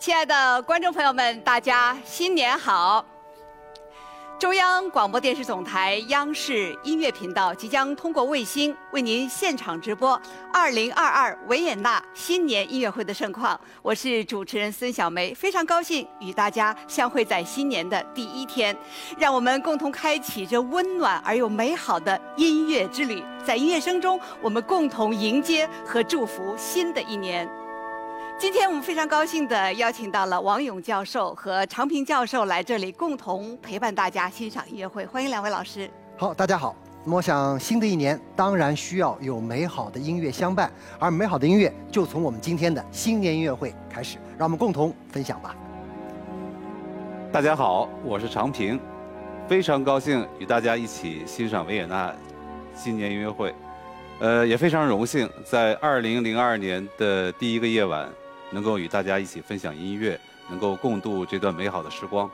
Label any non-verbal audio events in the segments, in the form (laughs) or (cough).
亲爱的观众朋友们，大家新年好！中央广播电视总台央视音乐频道即将通过卫星为您现场直播2022维也纳新年音乐会的盛况。我是主持人孙小梅，非常高兴与大家相会在新年的第一天，让我们共同开启这温暖而又美好的音乐之旅。在音乐声中，我们共同迎接和祝福新的一年。今天我们非常高兴地邀请到了王勇教授和常平教授来这里，共同陪伴大家欣赏音乐会。欢迎两位老师。好，大家好。那么我想，新的一年当然需要有美好的音乐相伴，而美好的音乐就从我们今天的新年音乐会开始，让我们共同分享吧。大家好，我是常平，非常高兴与大家一起欣赏维也纳新年音乐会，呃，也非常荣幸在二零零二年的第一个夜晚。能够与大家一起分享音乐，能够共度这段美好的时光。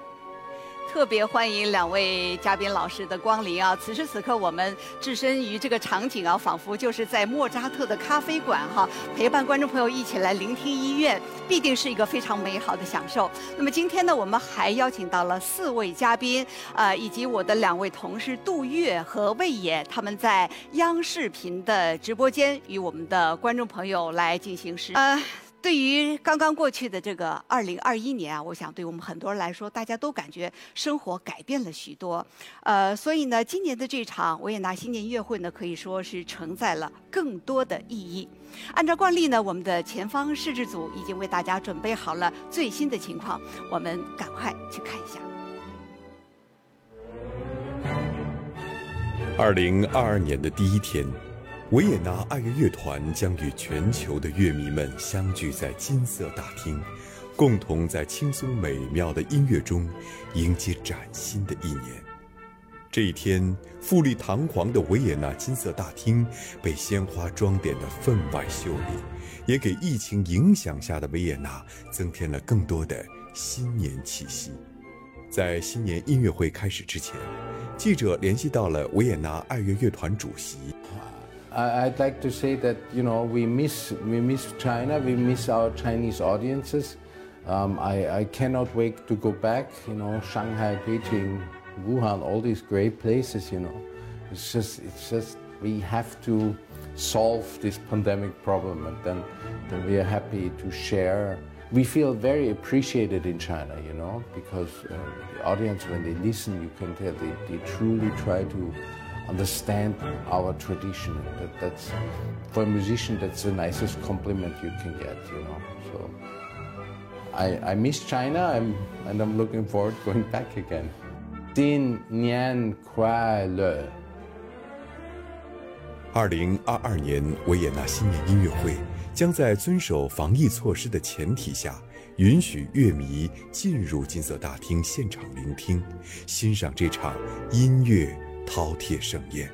特别欢迎两位嘉宾老师的光临啊！此时此刻，我们置身于这个场景啊，仿佛就是在莫扎特的咖啡馆哈，陪伴观众朋友一起来聆听音乐，必定是一个非常美好的享受。那么今天呢，我们还邀请到了四位嘉宾啊，以及我的两位同事杜月和魏野，他们在央视频的直播间与我们的观众朋友来进行实呃。对于刚刚过去的这个二零二一年啊，我想对我们很多人来说，大家都感觉生活改变了许多。呃，所以呢，今年的这场维也纳新年音乐会呢，可以说是承载了更多的意义。按照惯例呢，我们的前方摄制组已经为大家准备好了最新的情况，我们赶快去看一下。二零二二年的第一天。维也纳爱乐乐团将与全球的乐迷们相聚在金色大厅，共同在轻松美妙的音乐中迎接崭新的一年。这一天，富丽堂皇的维也纳金色大厅被鲜花装点得分外秀丽，也给疫情影响下的维也纳增添了更多的新年气息。在新年音乐会开始之前，记者联系到了维也纳爱乐乐团主席。I'd like to say that you know we miss we miss China, we miss our Chinese audiences. Um, I, I cannot wait to go back. You know, Shanghai, Beijing, Wuhan, all these great places. You know, it's just it's just we have to solve this pandemic problem, and then then we are happy to share. We feel very appreciated in China, you know, because uh, the audience, when they listen, you can tell they, they truly try to understand our tradition. That, that's for a musician, that's the nicest compliment you can get, you know. So I, I miss China, I'm, and I'm looking forward to going back again. 新年快乐！二零二二年维也纳新年音乐会将在遵守防疫措施的前提下，允许乐迷进入金色大厅现场聆听、欣赏这场音乐。 饕餮盛宴，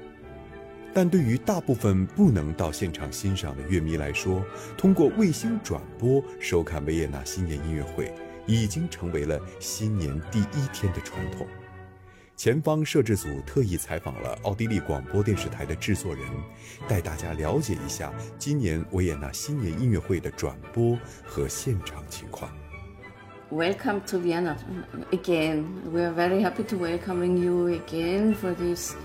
但对于大部分不能到现场欣赏的乐迷来说，通过卫星转播收看维也纳新年音乐会，已经成为了新年第一天的传统。前方摄制组特意采访了奥地利广播电视台的制作人，带大家了解一下今年维也纳新年音乐会的转播和现场情况。Welcome to Vienna again. We are very happy to welcoming you again for this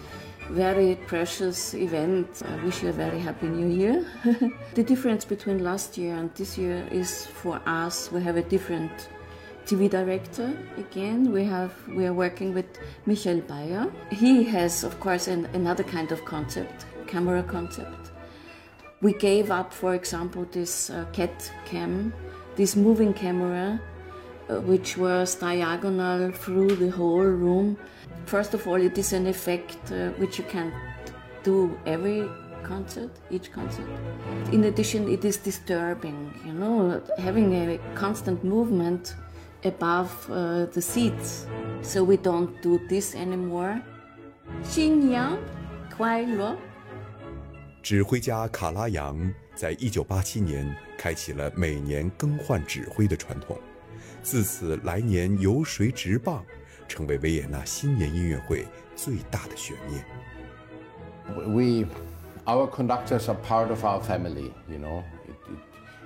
very precious event. I wish you a very happy new year. (laughs) the difference between last year and this year is for us we have a different TV director again. We have we are working with Michael Bayer. He has of course an, another kind of concept, camera concept. We gave up, for example, this uh, cat cam, this moving camera which was diagonal through the whole room. First of all, it is an effect uh, which you can do every concert, each concert. In addition, it is disturbing, you know, having a constant movement above uh, the seats. So we don't do this anymore. 新年快乐！指挥家卡拉扬在一九八七年开启了每年更换指挥的传统。 自此，来年由谁执棒，成为维也纳新年音乐会最大的悬念。We, our conductors are part of our family. You know, it, it,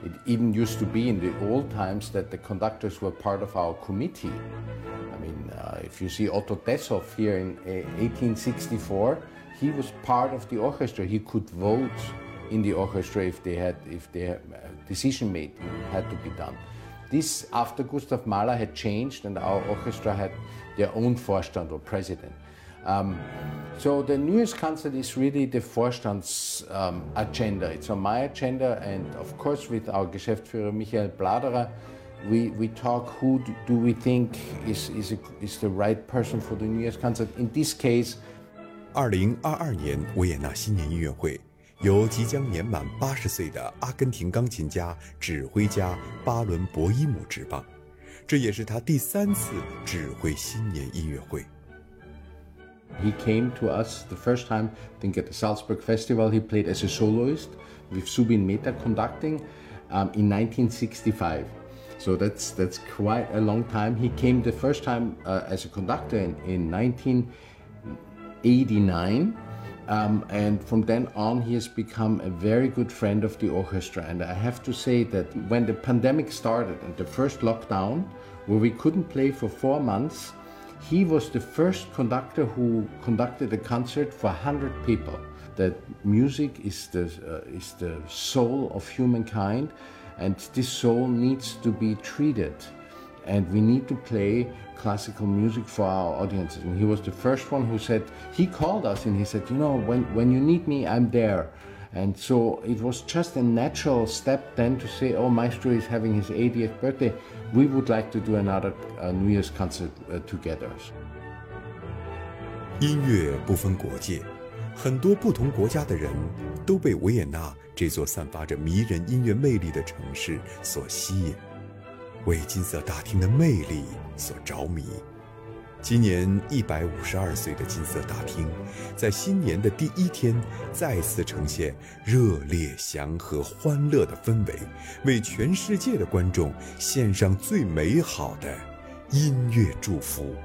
It even used to be in the old times that the conductors were part of our committee. I mean, uh, if you see Otto Desshoff here in uh, 1864, he was part of the orchestra. He could vote in the orchestra if they had, if the uh, decision making had to be done. This, after Gustav Mahler had changed and our orchestra had their own Vorstand or president. Um, so the newest concert is really the Vorstands um, agenda. It's on my agenda, and of course with our Geschäftsführer Michael Bladerer, we, we talk who do, do we think is, is, a, is the right person for the New Year's concert. In this case, 二零二二年维也纳新年音乐会 由即将年满八十岁的阿根廷钢琴家、指挥家巴伦博伊姆执棒，这也是他第三次指挥新年音乐会。He came to us the first time, I think at the Salzburg Festival, he played as a soloist with Subin Mehta conducting um, in 1965. So that's, that's quite a long time. He came the first time uh, as a conductor in, in 1989. Um, and from then on, he has become a very good friend of the orchestra. And I have to say that when the pandemic started and the first lockdown, where we couldn't play for four months, he was the first conductor who conducted a concert for 100 people. That music is the, uh, is the soul of humankind, and this soul needs to be treated. And we need to play classical music for our audiences. And he was the first one who said, he called us and he said, you know, when, when you need me, I'm there. And so it was just a natural step then to say, oh, Maestro is having his 80th birthday. We would like to do another uh, New Year's concert uh, together. 音乐不分国界，很多不同国家的人都被维也纳这座散发着迷人音乐魅力的城市所吸引， 为金色大厅的魅力所着迷。今年一百五十二岁的金色大厅，在新年的第一天再次呈现热烈、祥和、欢乐的氛围，为全世界的观众献上最美好的音乐祝福。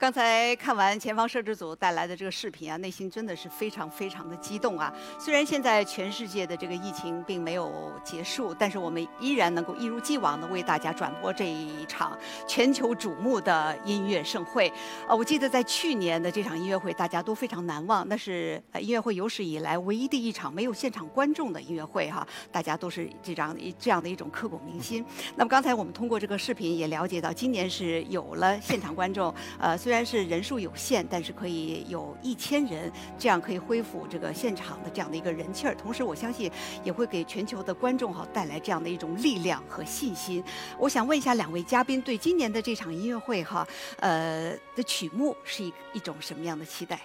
刚才看完前方摄制组带来的这个视频啊，内心真的是非常非常的激动啊！虽然现在全世界的这个疫情并没有结束，但是我们依然能够一如既往的为大家转播这一场全球瞩目的音乐盛会。呃，我记得在去年的这场音乐会，大家都非常难忘，那是音乐会有史以来唯一的一场没有现场观众的音乐会哈，大家都是这样这样的一种刻骨铭心。那么刚才我们通过这个视频也了解到，今年是有了现场观众，呃，虽然是人数有限，但是可以有一千人，这样可以恢复这个现场的这样的一个人气儿。同时，我相信也会给全球的观众哈带来这样的一种力量和信心。我想问一下两位嘉宾，对今年的这场音乐会哈，呃的曲目是一一种什么样的期待？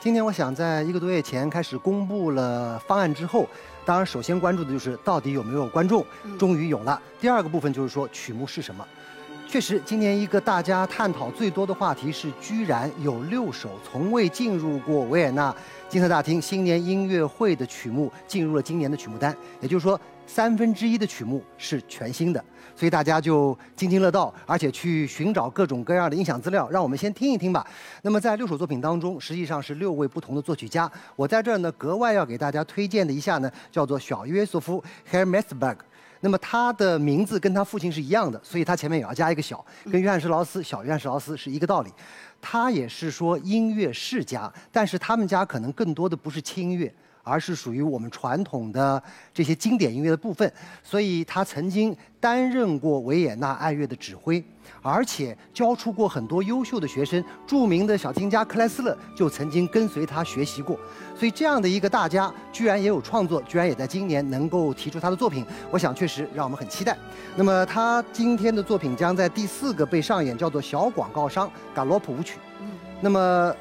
今天我想在一个多月前开始公布了方案之后，当然首先关注的就是到底有没有观众，终于有了。第二个部分就是说曲目是什么。确实，今年一个大家探讨最多的话题是，居然有六首从未进入过维也纳金色大厅新年音乐会的曲目进入了今年的曲目单，也就是说，三分之一的曲目是全新的，所以大家就津津乐道，而且去寻找各种各样的音响资料。让我们先听一听吧。那么在六首作品当中，实际上是六位不同的作曲家。我在这儿呢，格外要给大家推荐的一下呢，叫做小约瑟夫 Hermesberg。那么他的名字跟他父亲是一样的，所以他前面也要加一个小，跟约翰施劳斯小约翰施劳斯是一个道理。他也是说音乐世家，但是他们家可能更多的不是轻音乐，而是属于我们传统的这些经典音乐的部分。所以他曾经担任过维也纳爱乐的指挥，而且教出过很多优秀的学生。著名的小提琴家克莱斯勒就曾经跟随他学习过。所以这样的一个大家，居然也有创作，居然也在今年能够提出他的作品，我想确实让我们很期待。那么他今天的作品将在第四个被上演，叫做《小广告商嘎罗普舞曲》。嗯，那么。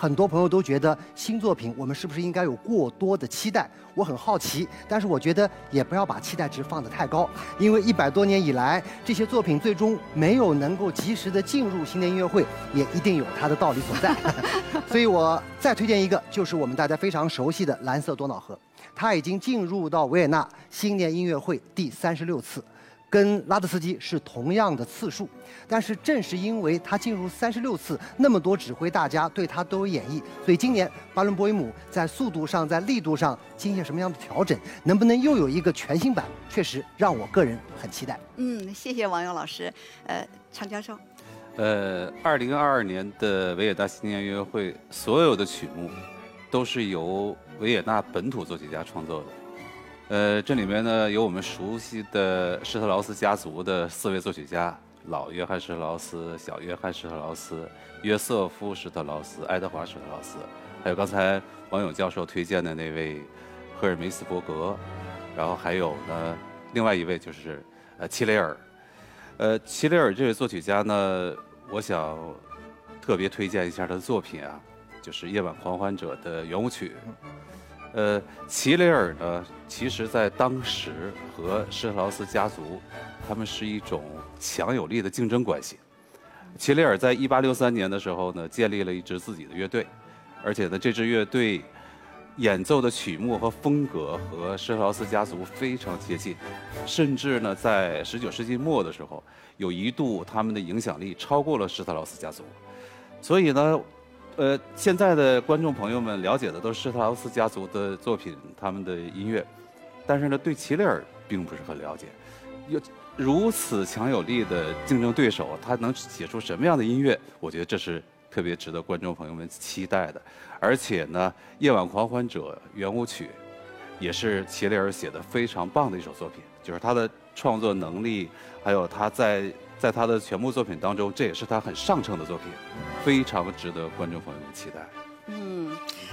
很多朋友都觉得新作品，我们是不是应该有过多的期待？我很好奇，但是我觉得也不要把期待值放得太高，(laughs) 因为一百多年以来，这些作品最终没有能够及时的进入新年音乐会，也一定有它的道理所在。(laughs) 所以我再推荐一个，就是我们大家非常熟悉的《蓝色多瑙河》，它已经进入到维也纳新年音乐会第三十六次。跟拉德斯基是同样的次数，但是正是因为他进入三十六次，那么多指挥大家对他都有演绎，所以今年巴伦博伊姆在速度上、在力度上进行什么样的调整，能不能又有一个全新版，确实让我个人很期待。嗯，谢谢王勇老师，呃，常教授。呃，二零二二年的维也纳新年音乐会，所有的曲目都是由维也纳本土作曲家创作的。呃，这里面呢有我们熟悉的施特劳斯家族的四位作曲家：老约翰施特劳斯、小约翰施特劳斯、约瑟夫施特劳斯、爱德华施特劳斯，还有刚才王勇教授推荐的那位赫尔梅斯伯格，然后还有呢另外一位就是呃齐雷尔。呃，齐雷尔这位作曲家呢，我想特别推荐一下他的作品啊，就是《夜晚狂欢者》的圆舞曲。呃，齐雷尔呢，其实在当时和施特劳斯家族，他们是一种强有力的竞争关系。齐雷尔在一八六三年的时候呢，建立了一支自己的乐队，而且呢，这支乐队演奏的曲目和风格和施特劳斯家族非常接近，甚至呢，在十九世纪末的时候，有一度他们的影响力超过了施特劳斯家族，所以呢。呃，现在的观众朋友们了解的都是施特劳斯家族的作品，他们的音乐，但是呢，对齐雷尔并不是很了解。有如此强有力的竞争对手，他能写出什么样的音乐？我觉得这是特别值得观众朋友们期待的。而且呢，《夜晚狂欢者》圆舞曲也是齐雷尔写的非常棒的一首作品，就是他的创作能力，还有他在。在他的全部作品当中，这也是他很上乘的作品，非常值得观众朋友们期待。嗯，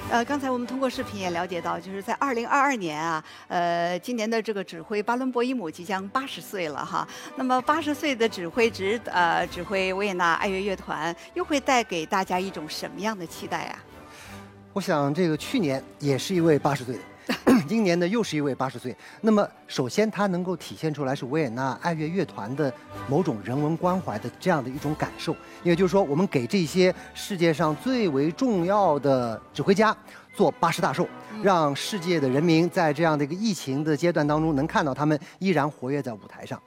呃，刚才我们通过视频也了解到，就是在二零二二年啊，呃，今年的这个指挥巴伦博伊姆即将八十岁了哈。那么八十岁的指挥指呃指挥维也纳爱乐乐团，又会带给大家一种什么样的期待啊？我想这个去年也是一位八十岁的。(laughs) 今年呢，又是一位八十岁。那么，首先他能够体现出来是维也纳爱乐乐团的某种人文关怀的这样的一种感受。也就是说，我们给这些世界上最为重要的指挥家做八十大寿，让世界的人民在这样的一个疫情的阶段当中，能看到他们依然活跃在舞台上。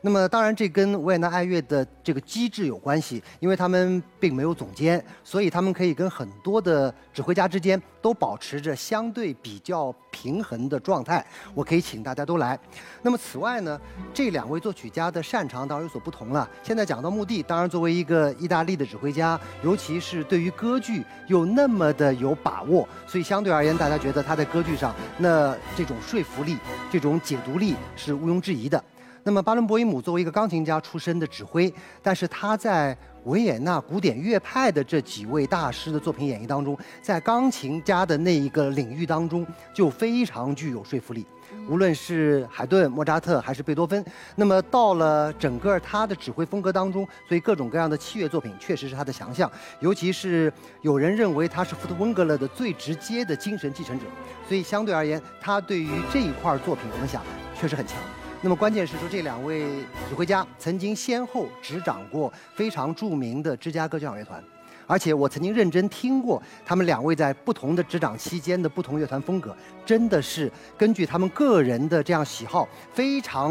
那么，当然这跟维也纳爱乐的这个机制有关系，因为他们并没有总监，所以他们可以跟很多的指挥家之间都保持着相对比较平衡的状态。我可以请大家都来。那么，此外呢，这两位作曲家的擅长当然有所不同了。现在讲到目的，当然作为一个意大利的指挥家，尤其是对于歌剧又那么的有把握，所以相对而言，大家觉得他在歌剧上那这种说服力、这种解读力是毋庸置疑的。那么巴伦博伊姆作为一个钢琴家出身的指挥，但是他在维也纳古典乐派的这几位大师的作品演绎当中，在钢琴家的那一个领域当中就非常具有说服力。无论是海顿、莫扎特还是贝多芬，那么到了整个他的指挥风格当中，所以各种各样的器乐作品确实是他的强项。尤其是有人认为他是福特温格勒的最直接的精神继承者，所以相对而言，他对于这一块作品，我们想确实很强。那么关键是说，这两位指挥家曾经先后执掌过非常著名的芝加哥交响乐团，而且我曾经认真听过他们两位在不同的执掌期间的不同乐团风格，真的是根据他们个人的这样喜好，非常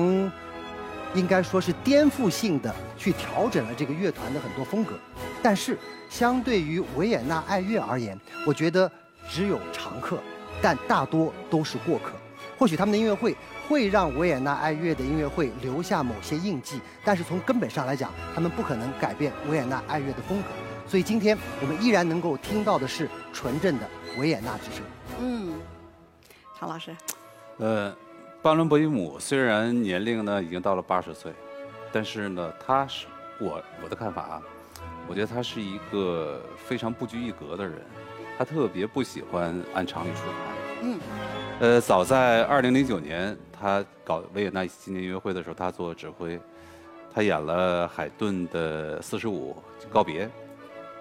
应该说是颠覆性的去调整了这个乐团的很多风格。但是相对于维也纳爱乐而言，我觉得只有常客，但大多都是过客。或许他们的音乐会。会让维也纳爱乐的音乐会留下某些印记，但是从根本上来讲，他们不可能改变维也纳爱乐的风格。所以今天我们依然能够听到的是纯正的维也纳之声。嗯，常老师，呃，巴伦博伊姆虽然年龄呢已经到了八十岁，但是呢，他是我我的看法啊，我觉得他是一个非常不拘一格的人，他特别不喜欢按常理出牌。嗯。呃，早在二零零九年，他搞维也纳新年音乐会的时候，他做指挥，他演了海顿的四十五告别，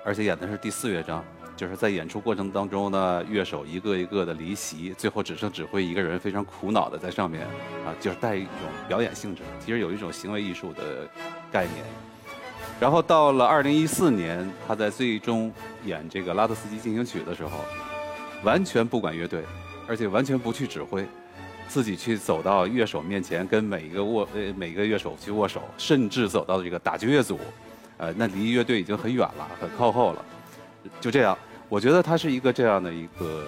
而且演的是第四乐章，就是在演出过程当中呢，乐手一个一个的离席，最后只剩指挥一个人，非常苦恼的在上面，啊，就是带一种表演性质，其实有一种行为艺术的概念。然后到了二零一四年，他在最终演这个拉德斯基进行曲的时候，完全不管乐队。而且完全不去指挥，自己去走到乐手面前，跟每一个握呃每一个乐手去握手，甚至走到这个打击乐组，呃，那离乐队已经很远了，很靠后了。就这样，我觉得他是一个这样的一个。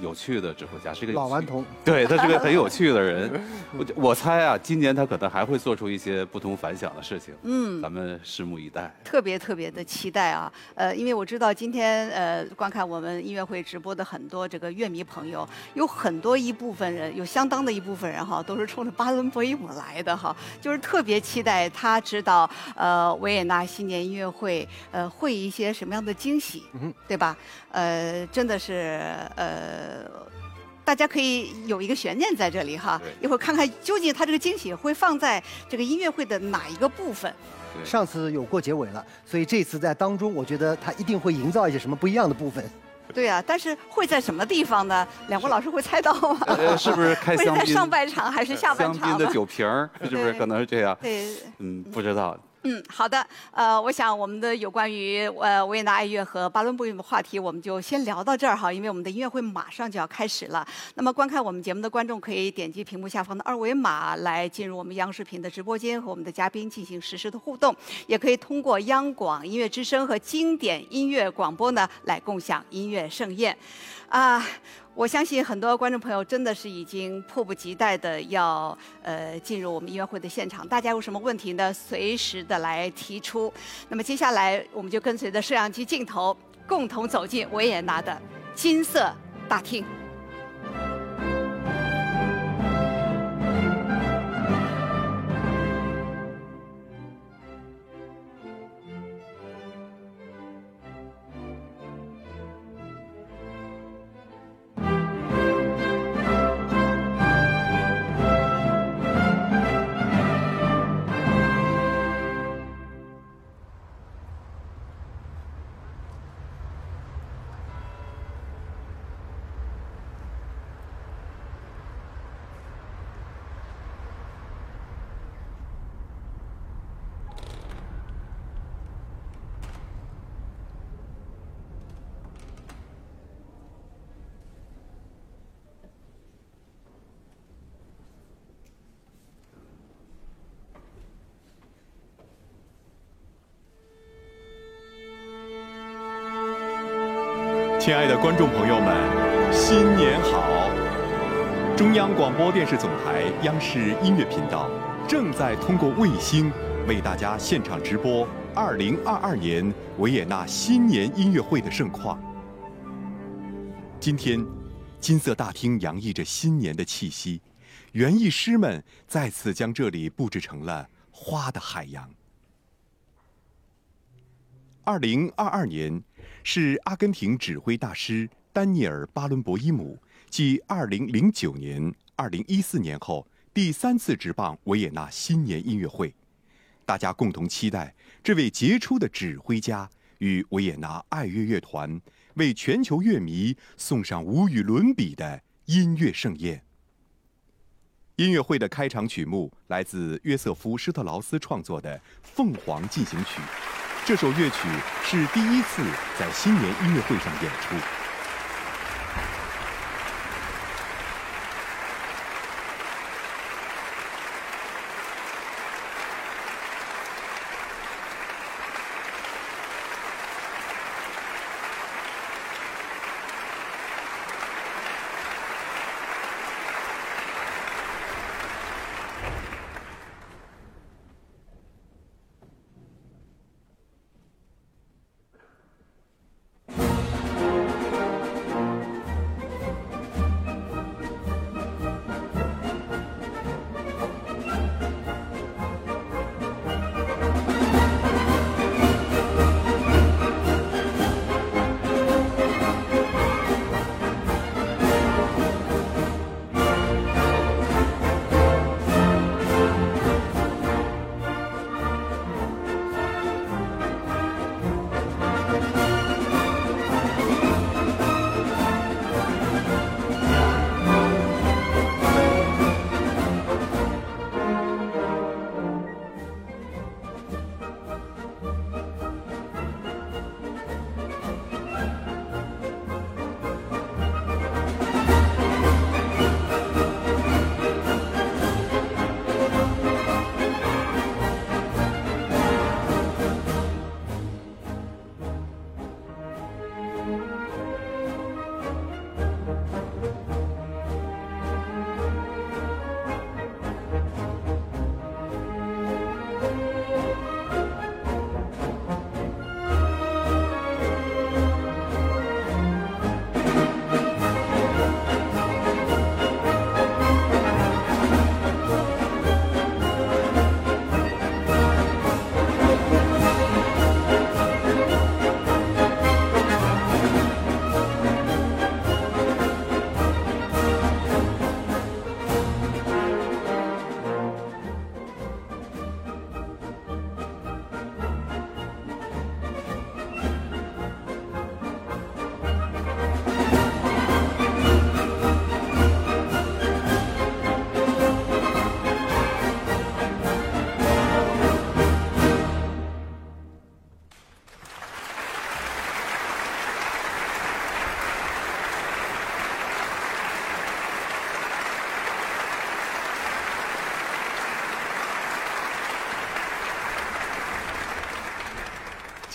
有趣的指挥家是一个老顽童，(laughs) 对他是个很有趣的人。(laughs) 我我猜啊，今年他可能还会做出一些不同凡响的事情。嗯，咱们拭目以待。特别特别的期待啊！呃，因为我知道今天呃观看我们音乐会直播的很多这个乐迷朋友，有很多一部分人，有相当的一部分人哈，都是冲着巴伦博伊姆来的哈，就是特别期待他知道呃维也纳新年音乐会呃会一些什么样的惊喜，嗯对吧？呃，真的是呃。呃，大家可以有一个悬念在这里哈，一会儿看看究竟他这个惊喜会放在这个音乐会的哪一个部分。上次有过结尾了，所以这次在当中，我觉得他一定会营造一些什么不一样的部分。对啊，但是会在什么地方呢？两位老师会猜到吗？(laughs) 是不是开香槟？会在上半场还是下半场？香槟的酒瓶儿，是不是可能是这样？对，嗯，不知道。嗯，好的。呃，我想我们的有关于呃维也纳爱乐和巴伦布音的话题，我们就先聊到这儿哈，因为我们的音乐会马上就要开始了。那么观看我们节目的观众可以点击屏幕下方的二维码来进入我们央视频的直播间和我们的嘉宾进行实时的互动，也可以通过央广音乐之声和经典音乐广播呢来共享音乐盛宴。啊。我相信很多观众朋友真的是已经迫不及待的要呃进入我们音乐会的现场。大家有什么问题呢？随时的来提出。那么接下来我们就跟随着摄像机镜头，共同走进维也纳的金色大厅。亲爱的观众朋友们，新年好！中央广播电视总台央视音乐频道正在通过卫星为大家现场直播2022年维也纳新年音乐会的盛况。今天，金色大厅洋溢着新年的气息，园艺师们再次将这里布置成了花的海洋。2022年。是阿根廷指挥大师丹尼尔·巴伦博伊姆继2009年、2014年后第三次执棒维也纳新年音乐会，大家共同期待这位杰出的指挥家与维也纳爱乐乐团为全球乐迷送上无与伦比的音乐盛宴。音乐会的开场曲目来自约瑟夫·施特劳斯创作的《凤凰进行曲》。这首乐曲是第一次在新年音乐会上演出。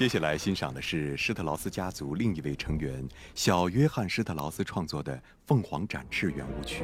接下来欣赏的是施特劳斯家族另一位成员小约翰·施特劳斯创作的《凤凰展翅》圆舞曲。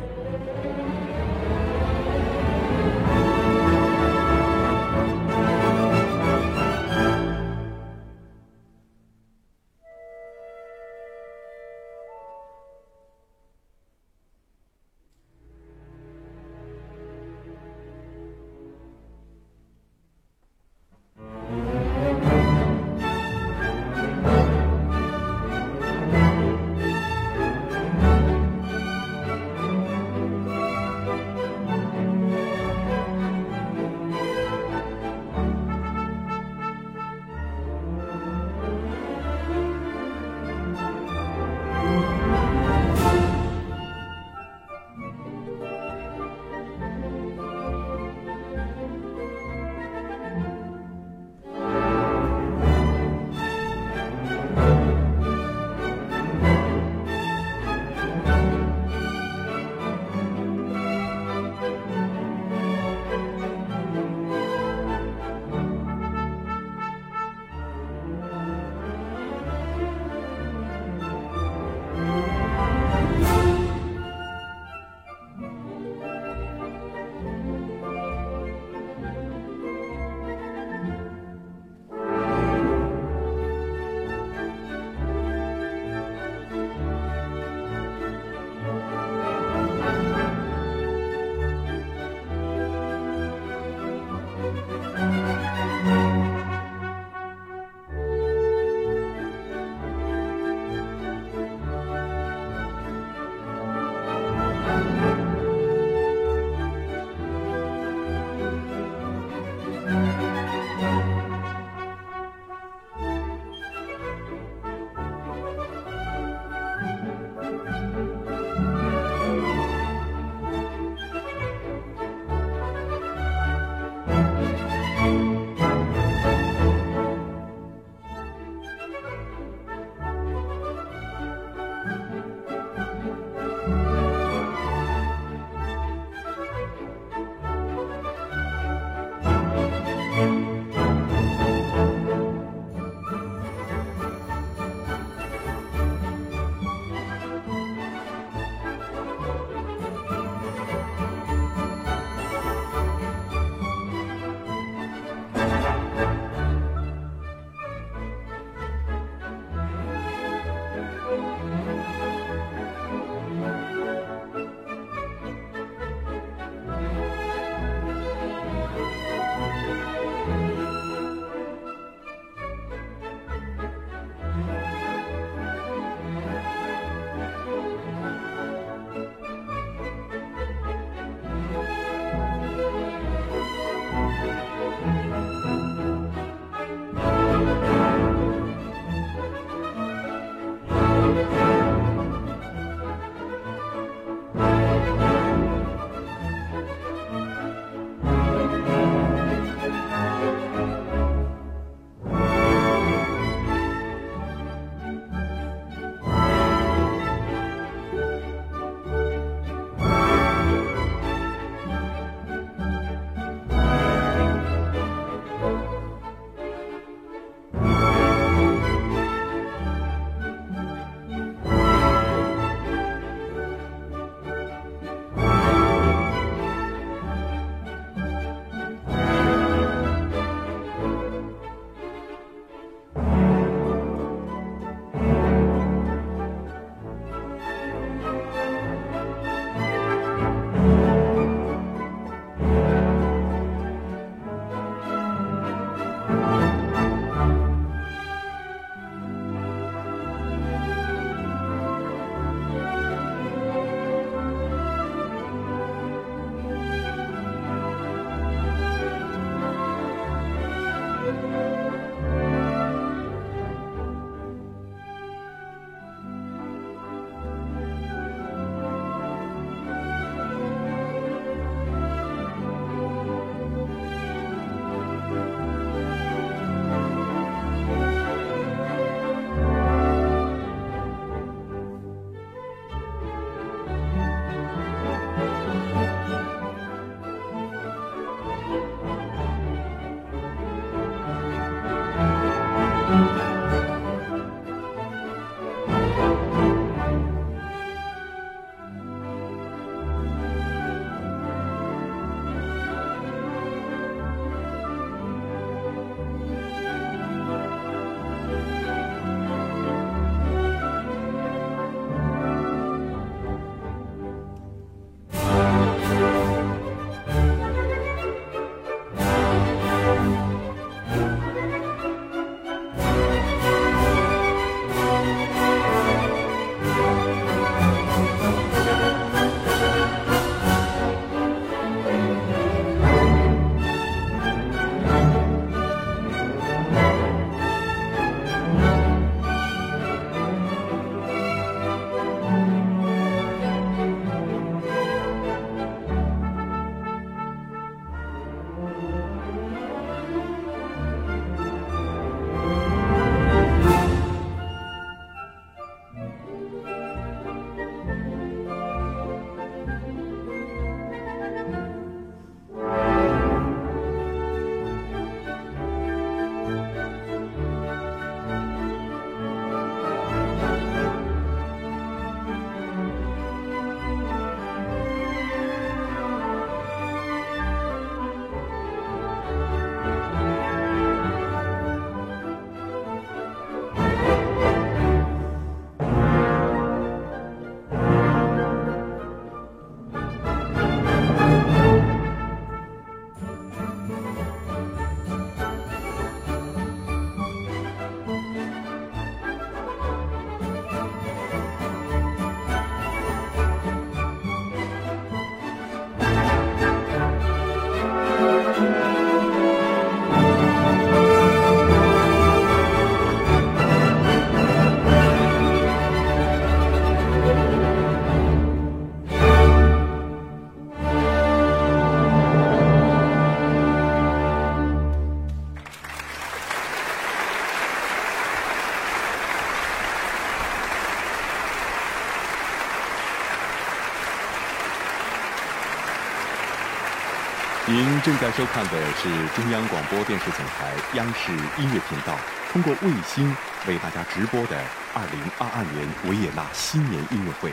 正在收看的是中央广播电视总台央视音乐频道通过卫星为大家直播的2022年维也纳新年音乐会。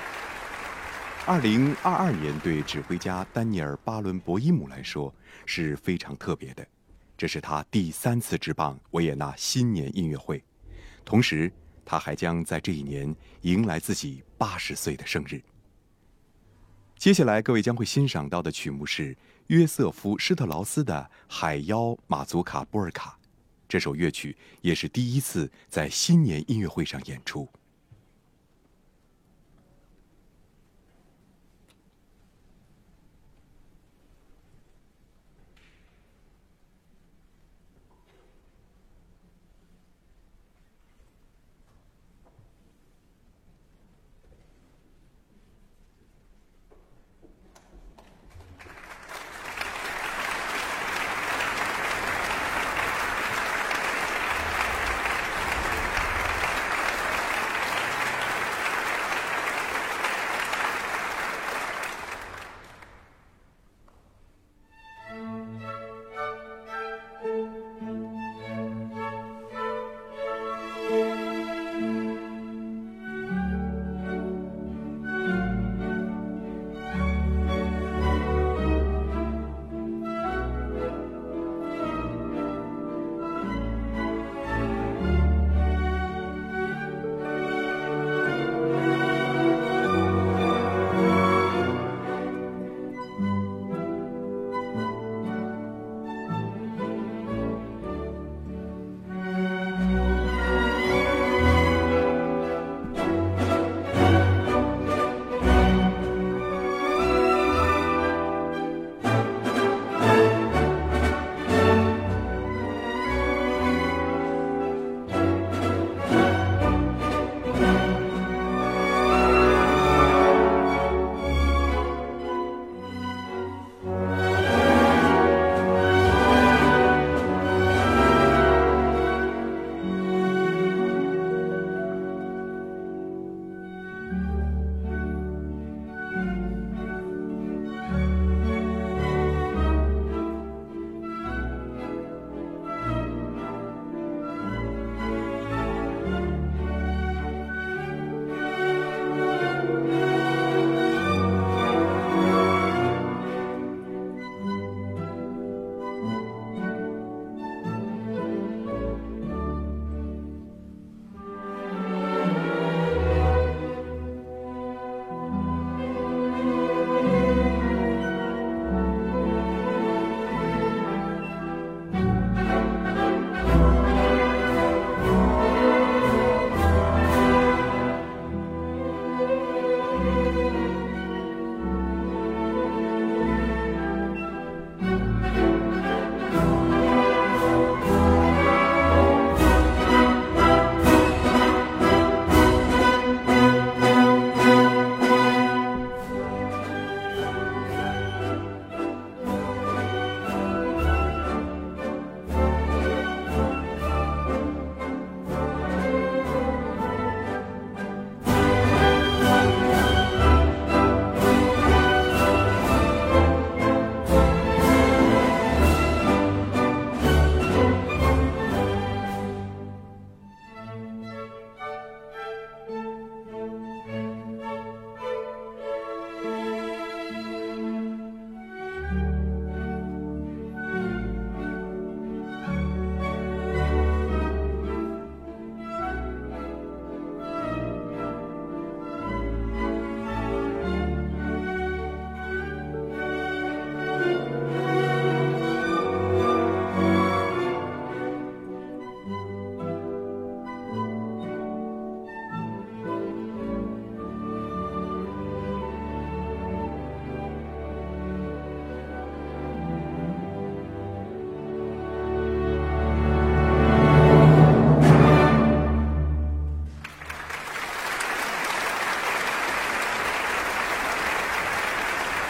2022年对指挥家丹尼尔·巴伦博伊姆来说是非常特别的，这是他第三次执棒维也纳新年音乐会，同时他还将在这一年迎来自己八十岁的生日。接下来各位将会欣赏到的曲目是。约瑟夫·施特劳斯的《海妖马祖卡波尔卡》，这首乐曲也是第一次在新年音乐会上演出。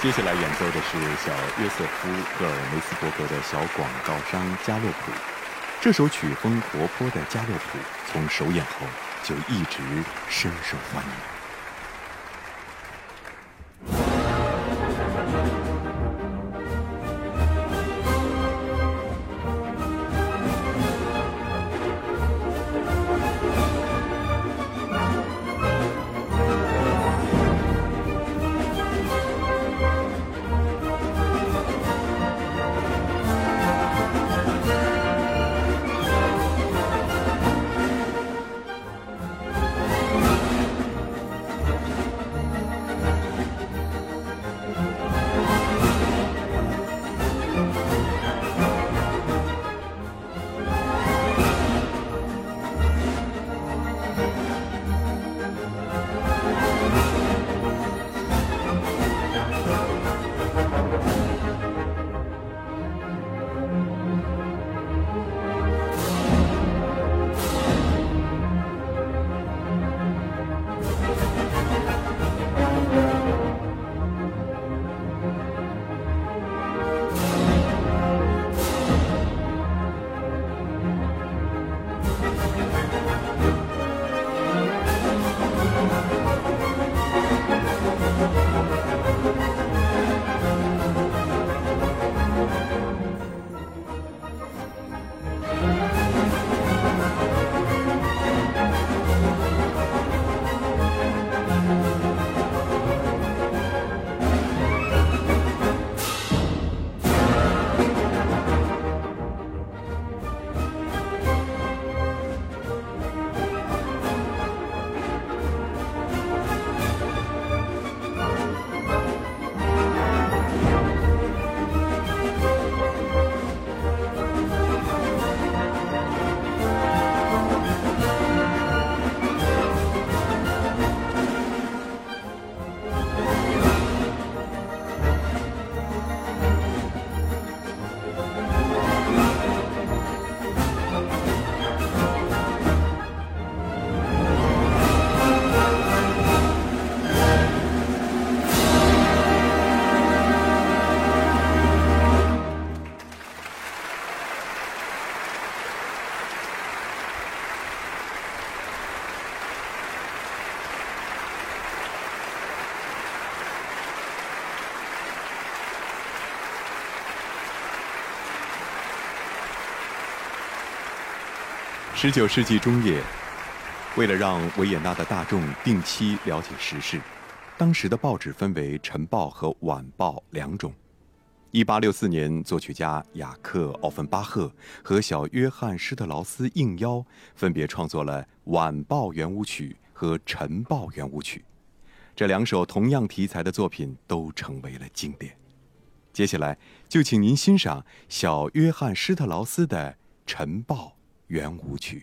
接下来演奏的是小约瑟夫·赫尔梅斯伯格的小广告商加洛普。这首曲风活泼的加洛普，从首演后就一直深受欢迎。十九世纪中叶，为了让维也纳的大众定期了解时事，当时的报纸分为晨报和晚报两种。一八六四年，作曲家雅克·奥芬巴赫和小约翰·施特劳斯应邀，分别创作了《晚报圆舞曲》和《晨报圆舞曲》。这两首同样题材的作品都成为了经典。接下来，就请您欣赏小约翰·施特劳斯的《晨报圆舞曲》。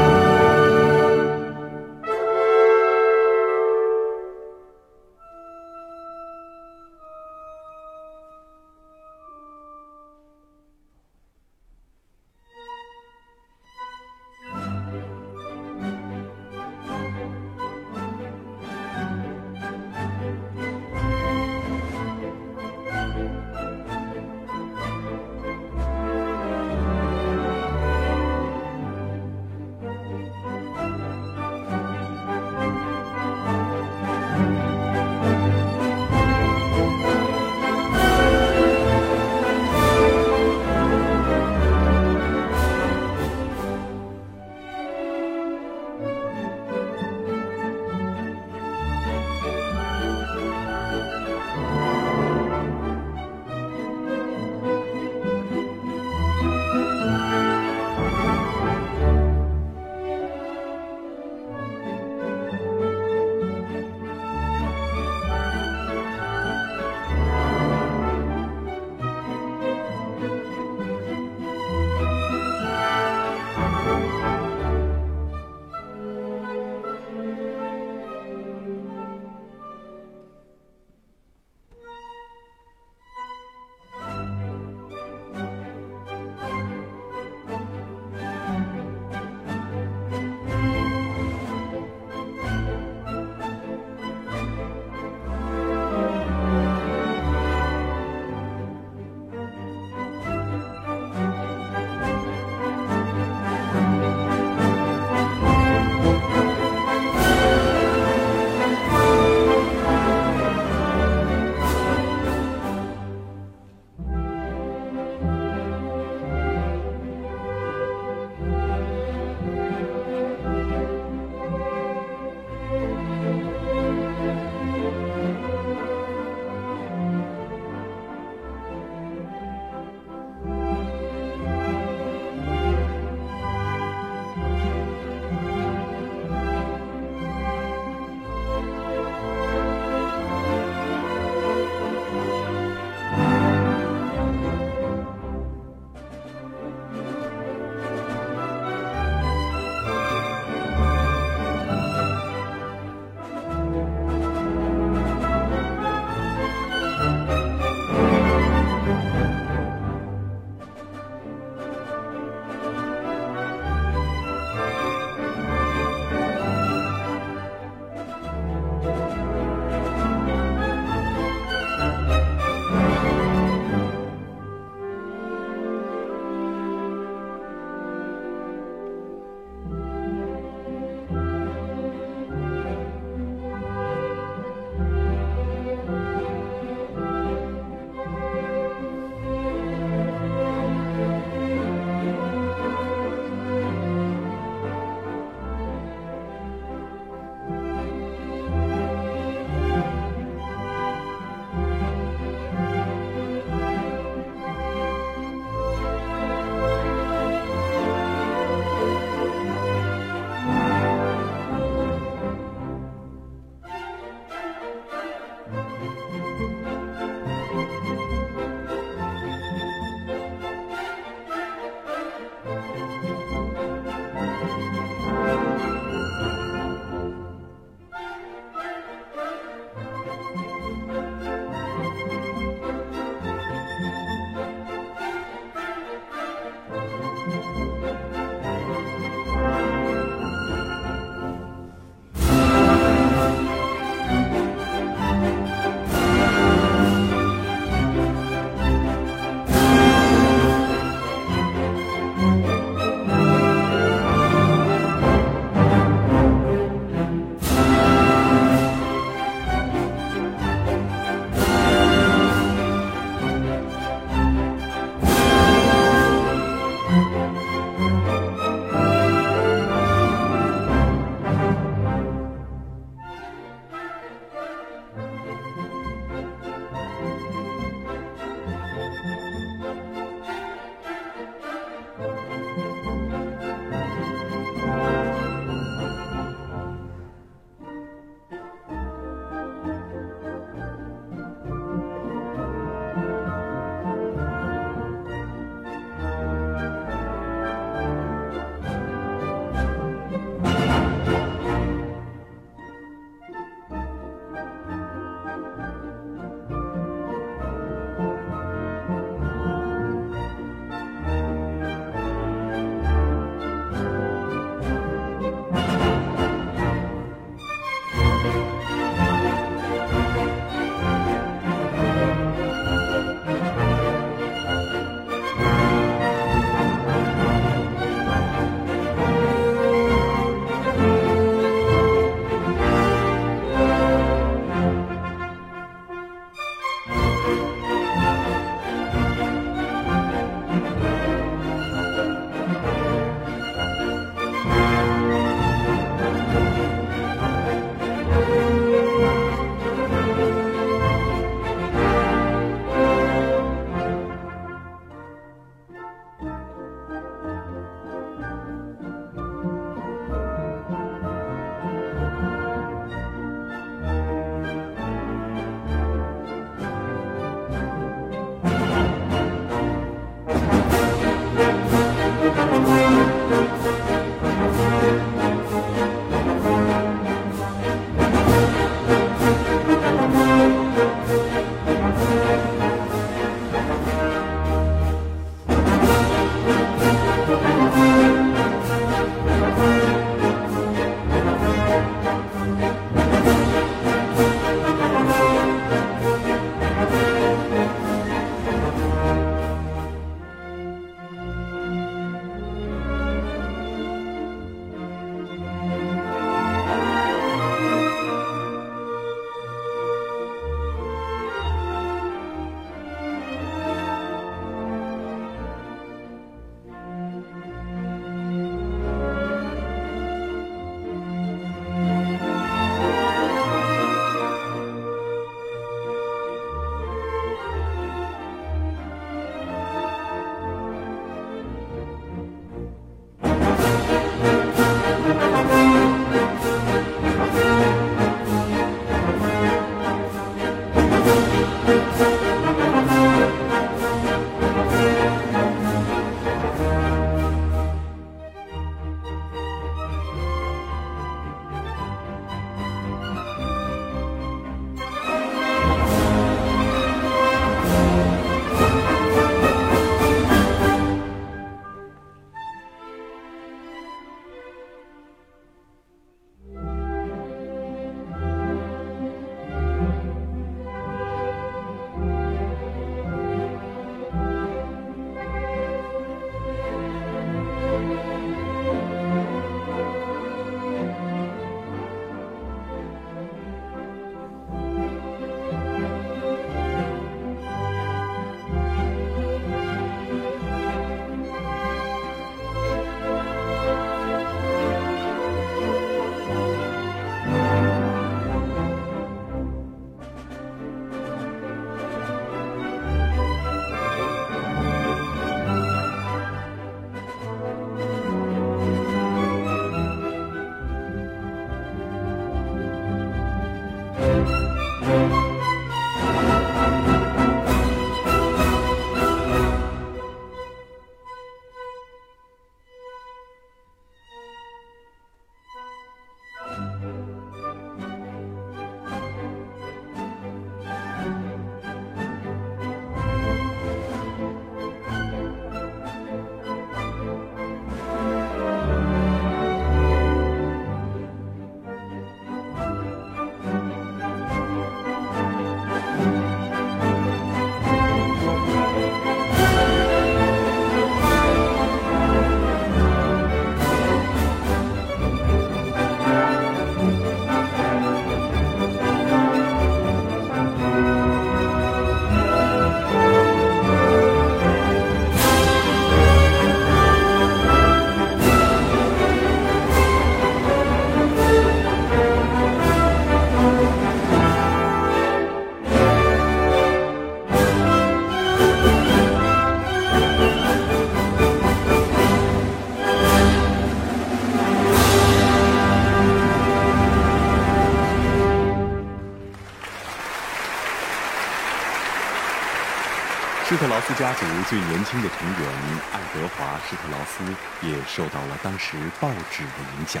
特劳斯家族最年轻的成员爱德华·施特劳斯也受到了当时报纸的影响，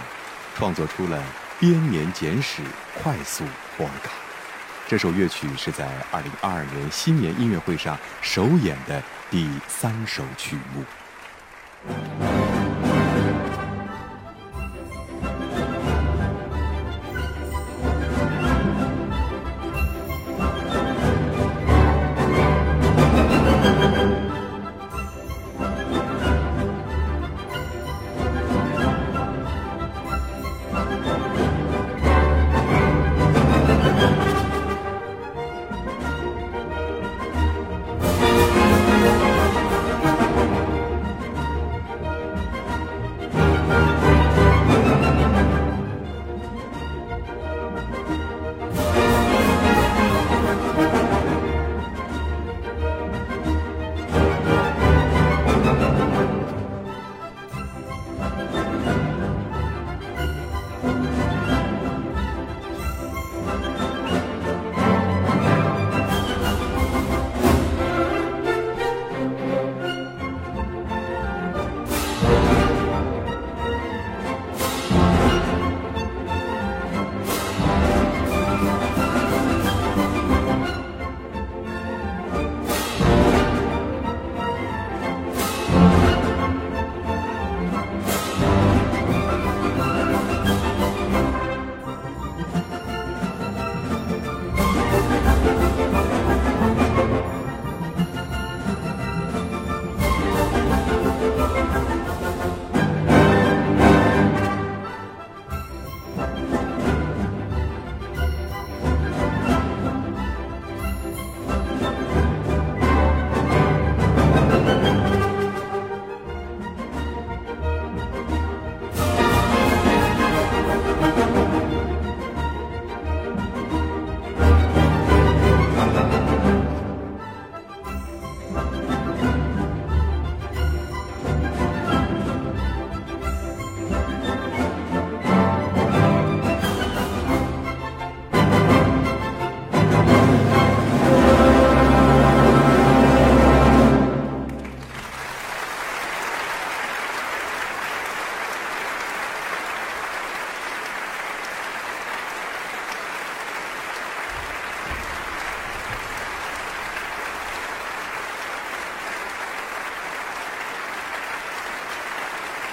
创作出了《编年简史·快速波尔卡》。这首乐曲是在2022年新年音乐会上首演的第三首曲目。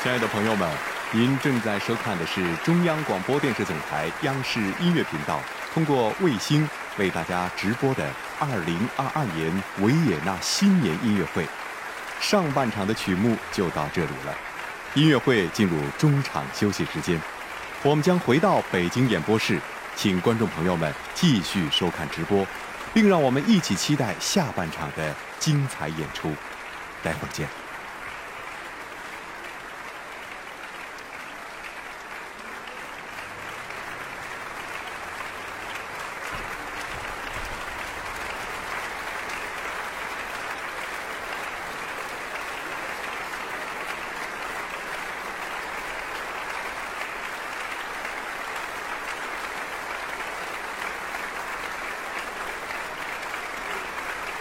亲爱的朋友们，您正在收看的是中央广播电视总台央视音乐频道通过卫星为大家直播的2022年维也纳新年音乐会。上半场的曲目就到这里了，音乐会进入中场休息时间，我们将回到北京演播室，请观众朋友们继续收看直播，并让我们一起期待下半场的精彩演出。待会儿见。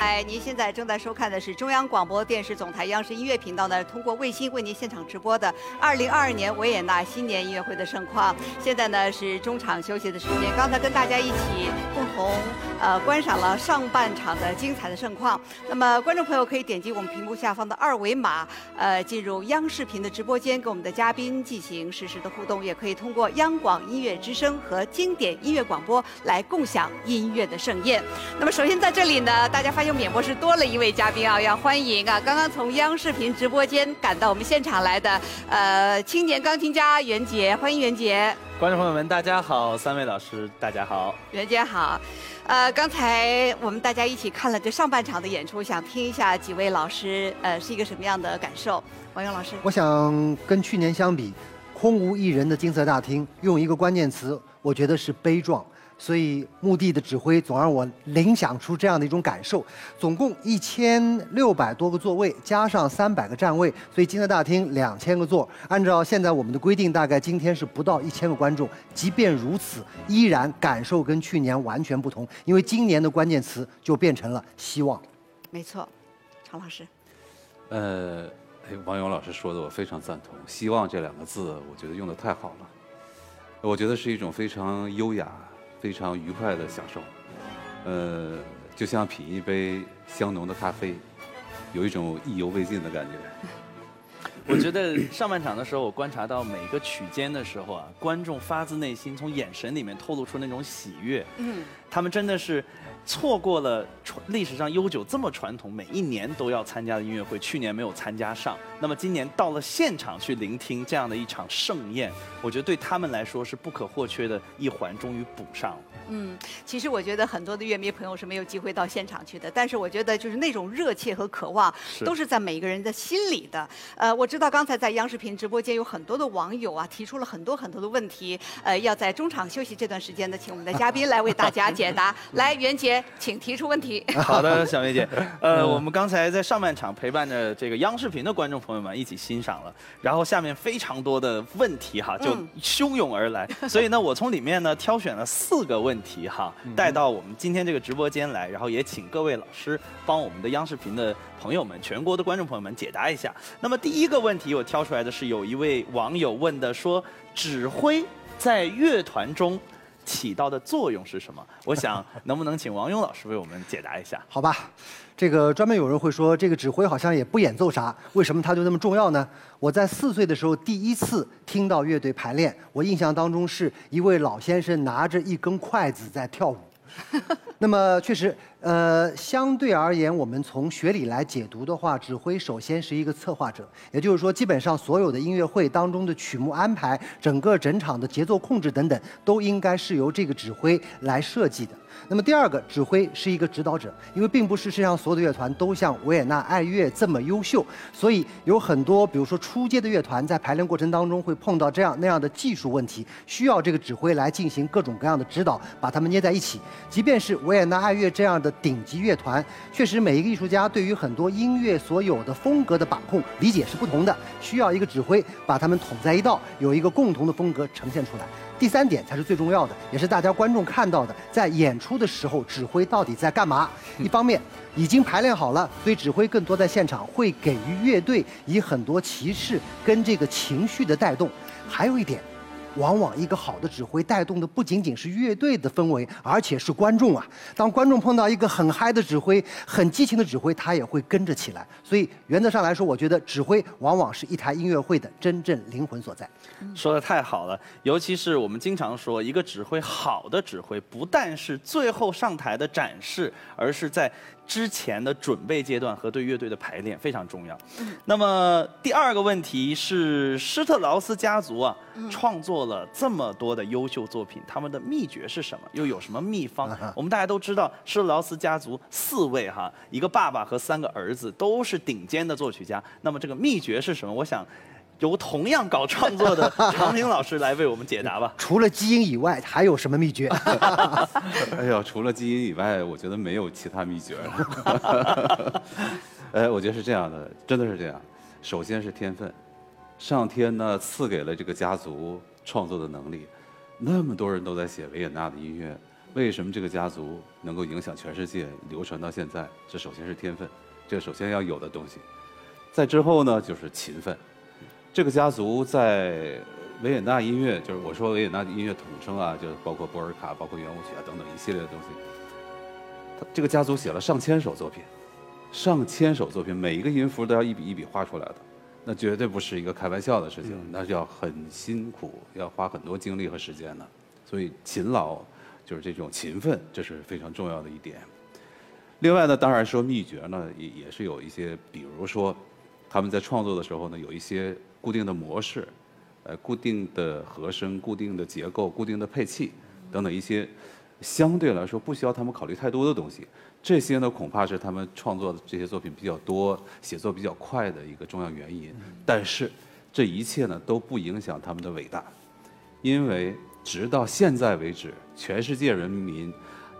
哎，您现在正在收看的是中央广播电视总台央视音乐频道呢，通过卫星为您现场直播的2022年维也纳新年音乐会的盛况。现在呢是中场休息的时间，刚才跟大家一起共同呃观赏了上半场的精彩的盛况。那么观众朋友可以点击我们屏幕下方的二维码，呃进入央视频的直播间，跟我们的嘉宾进行实时的互动，也可以通过央广音乐之声和经典音乐广播来共享音乐的盛宴。那么首先在这里呢，大家发现。演播室多了一位嘉宾啊，要欢迎啊！刚刚从央视频直播间赶到我们现场来的，呃，青年钢琴家袁杰，欢迎袁杰。观众朋友们，大家好！三位老师，大家好。袁杰好。呃，刚才我们大家一起看了这上半场的演出，想听一下几位老师呃是一个什么样的感受？王勇老师。我想跟去年相比，空无一人的金色大厅，用一个关键词，我觉得是悲壮。所以墓地的指挥总让我联想出这样的一种感受。总共一千六百多个座位，加上三百个站位，所以金色大厅两千个座。按照现在我们的规定，大概今天是不到一千个观众。即便如此，依然感受跟去年完全不同，因为今年的关键词就变成了希望。没错。常老师。呃，哎，王勇老师说的我非常赞同。希望这两个字，我觉得用的太好了。我觉得是一种非常优雅、非常愉快的享受。呃，就像品一杯香浓的咖啡，有一种意犹未尽的感觉。我觉得上半场的时候，我观察到每个曲间的时候啊，观众发自内心从眼神里面透露出那种喜悦。嗯，他们真的是错过了传历史上悠久这么传统，每一年都要参加的音乐会，去年没有参加上。那么今年到了现场去聆听这样的一场盛宴，我觉得对他们来说是不可或缺的一环，终于补上了。嗯，其实我觉得很多的乐迷朋友是没有机会到现场去的，但是我觉得就是那种热切和渴望，都是在每个人的心里的。呃，我知道刚才在央视频直播间有很多的网友啊，提出了很多很多的问题，呃，要在中场休息这段时间呢，请我们的嘉宾来为大家解答。(laughs) 来，袁杰，请提出问题。(laughs) 好的，(laughs) 小梅姐，呃，我们刚才在上半场陪伴着这个央视频的观众朋友们一起欣赏了，然后下面非常多的问题哈就汹涌而来，(laughs) 所以呢，我从里面呢挑选了四个问。问题哈，带到我们今天这个直播间来，然后也请各位老师帮我们的央视频的朋友们、全国的观众朋友们解答一下。那么第一个问题，我挑出来的是有一位网友问的，说指挥在乐团中起到的作用是什么？我想 (laughs) 能不能请王勇老师为我们解答一下？好吧。这个专门有人会说，这个指挥好像也不演奏啥，为什么他就那么重要呢？我在四岁的时候第一次听到乐队排练，我印象当中是一位老先生拿着一根筷子在跳舞。那么确实，呃，相对而言，我们从学理来解读的话，指挥首先是一个策划者，也就是说，基本上所有的音乐会当中的曲目安排、整个整场的节奏控制等等，都应该是由这个指挥来设计的。那么第二个，指挥是一个指导者，因为并不是世界上所有的乐团都像维也纳爱乐这么优秀，所以有很多，比如说初阶的乐团在排练过程当中会碰到这样那样的技术问题，需要这个指挥来进行各种各样的指导，把它们捏在一起。即便是维也纳爱乐这样的顶级乐团，确实每一个艺术家对于很多音乐所有的风格的把控理解是不同的，需要一个指挥把他们统在一道，有一个共同的风格呈现出来。第三点才是最重要的，也是大家观众看到的，在演出的时候，指挥到底在干嘛？一方面已经排练好了，所以指挥更多在现场会给予乐队以很多提示跟这个情绪的带动。还有一点。往往一个好的指挥带动的不仅仅是乐队的氛围，而且是观众啊。当观众碰到一个很嗨的指挥、很激情的指挥，他也会跟着起来。所以原则上来说，我觉得指挥往往是一台音乐会的真正灵魂所在。说的太好了，尤其是我们经常说，一个指挥好的指挥，不但是最后上台的展示，而是在。之前的准备阶段和对乐队的排练非常重要。那么第二个问题是，施特劳斯家族啊，创作了这么多的优秀作品，他们的秘诀是什么？又有什么秘方？我们大家都知道，施特劳斯家族四位哈，一个爸爸和三个儿子都是顶尖的作曲家。那么这个秘诀是什么？我想。由同样搞创作的常平老师来为我们解答吧。(laughs) 除了基因以外，还有什么秘诀？(laughs) 哎呀，除了基因以外，我觉得没有其他秘诀了。(laughs) 哎，我觉得是这样的，真的是这样。首先是天分，上天呢赐给了这个家族创作的能力。那么多人都在写维也纳的音乐，为什么这个家族能够影响全世界，流传到现在？这首先是天分，这首先要有的东西。在之后呢，就是勤奋。这个家族在维也纳音乐，就是我说维也纳音乐统称啊，就是包括波尔卡、包括圆舞曲啊等等一系列的东西。他这个家族写了上千首作品，上千首作品，每一个音符都要一笔一笔画出来的，那绝对不是一个开玩笑的事情，那就要很辛苦，要花很多精力和时间的。所以勤劳就是这种勤奋，这是非常重要的一点。另外呢，当然说秘诀呢，也也是有一些，比如说他们在创作的时候呢，有一些。固定的模式，呃，固定的和声、固定的结构、固定的配器等等一些相对来说不需要他们考虑太多的东西，这些呢恐怕是他们创作的这些作品比较多、写作比较快的一个重要原因。但是这一切呢都不影响他们的伟大，因为直到现在为止，全世界人民、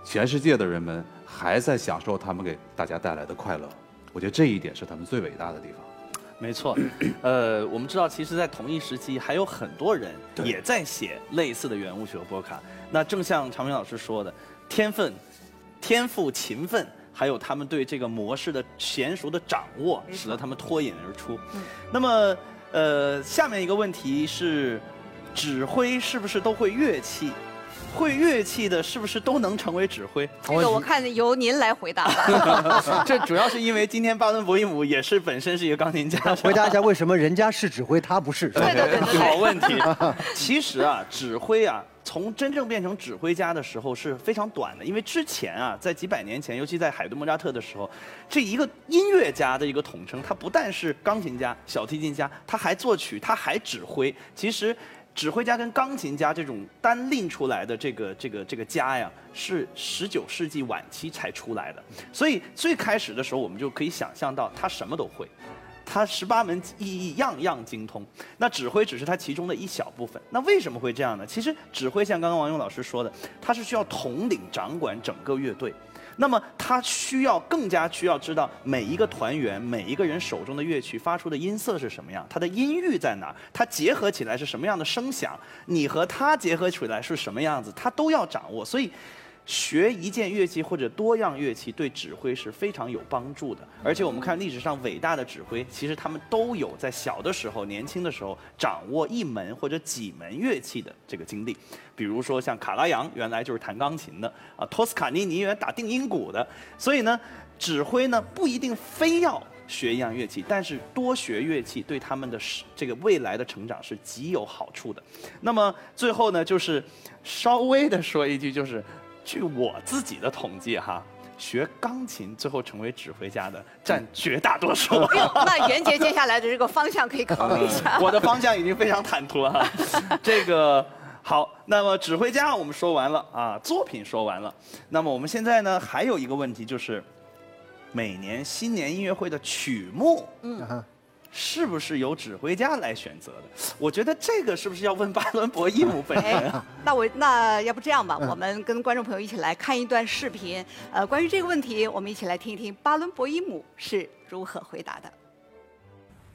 全世界的人们还在享受他们给大家带来的快乐。我觉得这一点是他们最伟大的地方。没错，呃，我们知道，其实，在同一时期，还有很多人也在写类似的圆舞曲和波卡。那正像常明老师说的，天分、天赋、勤奋，还有他们对这个模式的娴熟的掌握，使得他们脱颖而出。嗯那么，呃，下面一个问题是，指挥是不是都会乐器？会乐器的是不是都能成为指挥？这个我看由您来回答吧。(laughs) 这主要是因为今天巴伦博伊姆也是本身是一个钢琴家。(laughs) 回答一下为什么人家是指挥，他不是？对对对好问题。其实啊，指挥啊，从真正变成指挥家的时候是非常短的，因为之前啊，在几百年前，尤其在海顿莫扎特的时候，这一个音乐家的一个统称，他不但是钢琴家、小提琴家，他还作曲，他还指挥。其实。指挥家跟钢琴家这种单拎出来的这个这个这个家呀，是十九世纪晚期才出来的。所以最开始的时候，我们就可以想象到他什么都会。他十八门技艺样样精通，那指挥只是他其中的一小部分。那为什么会这样呢？其实指挥像刚刚王勇老师说的，他是需要统领掌管整个乐队。那么他需要更加需要知道每一个团员、每一个人手中的乐曲发出的音色是什么样，它的音域在哪儿，它结合起来是什么样的声响，你和它结合起来是什么样子，他都要掌握。所以。学一件乐器或者多样乐器对指挥是非常有帮助的，而且我们看历史上伟大的指挥，其实他们都有在小的时候、年轻的时候掌握一门或者几门乐器的这个经历。比如说像卡拉扬原来就是弹钢琴的啊，托斯卡尼尼原来打定音鼓的，所以呢，指挥呢不一定非要学一样乐器，但是多学乐器对他们的这个未来的成长是极有好处的。那么最后呢，就是稍微的说一句，就是。据我自己的统计，哈，学钢琴最后成为指挥家的占绝大多数。那袁杰接下来的这个方向可以考虑一下。我的方向已经非常坦途了哈。(laughs) 这个好，那么指挥家我们说完了啊，作品说完了。那么我们现在呢，还有一个问题就是，每年新年音乐会的曲目，嗯。是不是由指挥家来选择的？我觉得这个是不是要问巴伦博伊姆本人啊？那我那要不这样吧，我们跟观众朋友一起来看一段视频。呃，关于这个问题，我们一起来听一听巴伦博伊姆是如何回答的。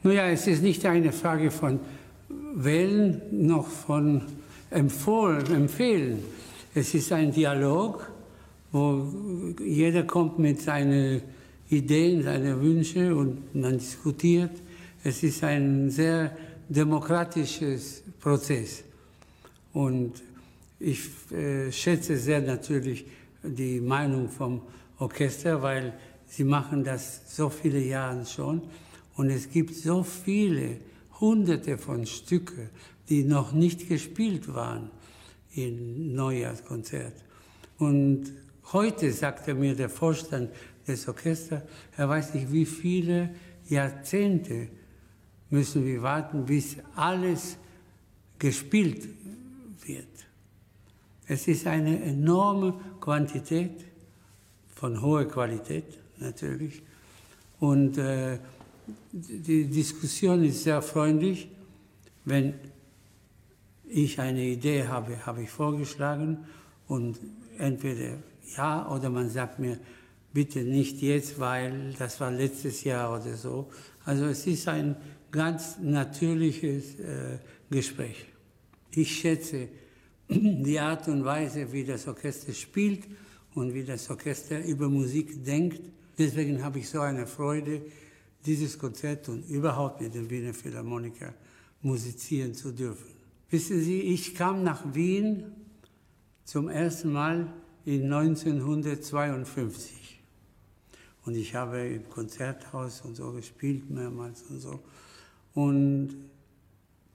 Nun ja, es ist nicht eine Frage von Wählen noch von empfohlen, empfehlen. Es ist ein Dialog, wo jeder kommt mit seinen Ideen, seinen Wünschen und man diskutiert. Es ist ein sehr demokratisches Prozess. Und ich äh, schätze sehr natürlich die Meinung vom Orchester, weil sie machen das so viele Jahre schon. Und es gibt so viele hunderte von Stücke, die noch nicht gespielt waren im Neujahrskonzert. Und heute sagte mir der Vorstand des Orchesters, er weiß nicht, wie viele Jahrzehnte müssen wir warten, bis alles gespielt wird. Es ist eine enorme Quantität von hoher Qualität natürlich. Und äh, die Diskussion ist sehr freundlich. Wenn ich eine Idee habe, habe ich vorgeschlagen und entweder ja oder man sagt mir, bitte nicht jetzt, weil das war letztes Jahr oder so. Also es ist ein ganz natürliches äh, Gespräch. Ich schätze (clears throat) die Art und Weise, wie das Orchester spielt und wie das Orchester über Musik denkt. Deswegen habe ich so eine Freude, dieses Konzert und überhaupt mit dem Wiener Philharmoniker musizieren zu dürfen. Wissen Sie, ich kam nach Wien zum ersten Mal in 1952. Und ich habe im Konzerthaus und so gespielt mehrmals und so. Und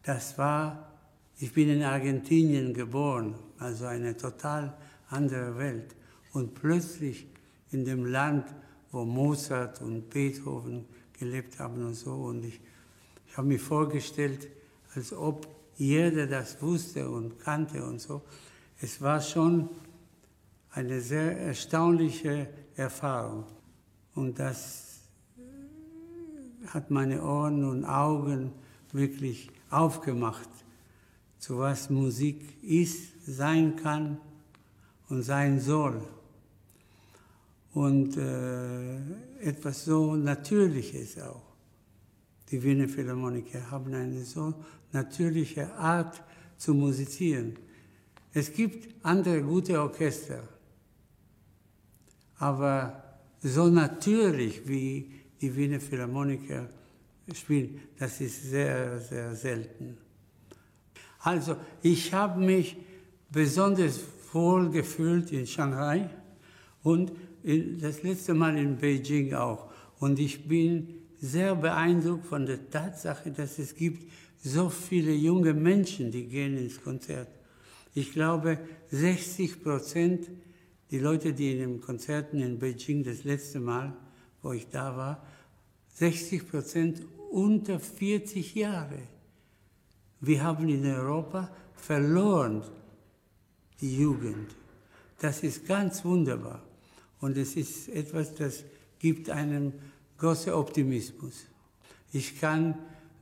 das war, ich bin in Argentinien geboren, also eine total andere Welt. Und plötzlich in dem Land, wo Mozart und Beethoven gelebt haben und so. Und ich, ich habe mir vorgestellt, als ob jeder das wusste und kannte und so. Es war schon eine sehr erstaunliche Erfahrung. Und das hat meine Ohren und Augen wirklich aufgemacht, zu was Musik ist, sein kann und sein soll. Und äh, etwas so Natürliches auch. Die Wiener Philharmoniker haben eine so natürliche Art zu musizieren. Es gibt andere gute Orchester, aber so natürlich wie die Wiener Philharmoniker spielen. Das ist sehr, sehr selten. Also ich habe mich besonders wohl gefühlt in Shanghai und das letzte Mal in Beijing auch. Und ich bin sehr beeindruckt von der Tatsache, dass es gibt so viele junge Menschen, die gehen ins Konzert. Ich glaube, 60 Prozent die Leute, die in den Konzerten in Beijing das letzte Mal, wo ich da war, 60 Prozent unter 40 Jahre. Wir haben in Europa verloren die Jugend. Das ist ganz wunderbar. Und es ist etwas, das gibt einem großen Optimismus. Ich kann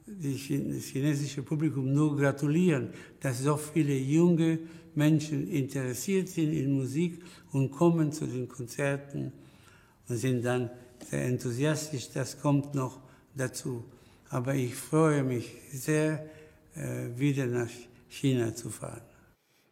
das chinesische Publikum nur gratulieren, dass so viele junge Menschen interessiert sind in Musik und kommen zu den Konzerten und sind dann sehr enthusiastisch. Das kommt noch dazu. Aber ich freue mich sehr, äh, wieder nach China zu fahren.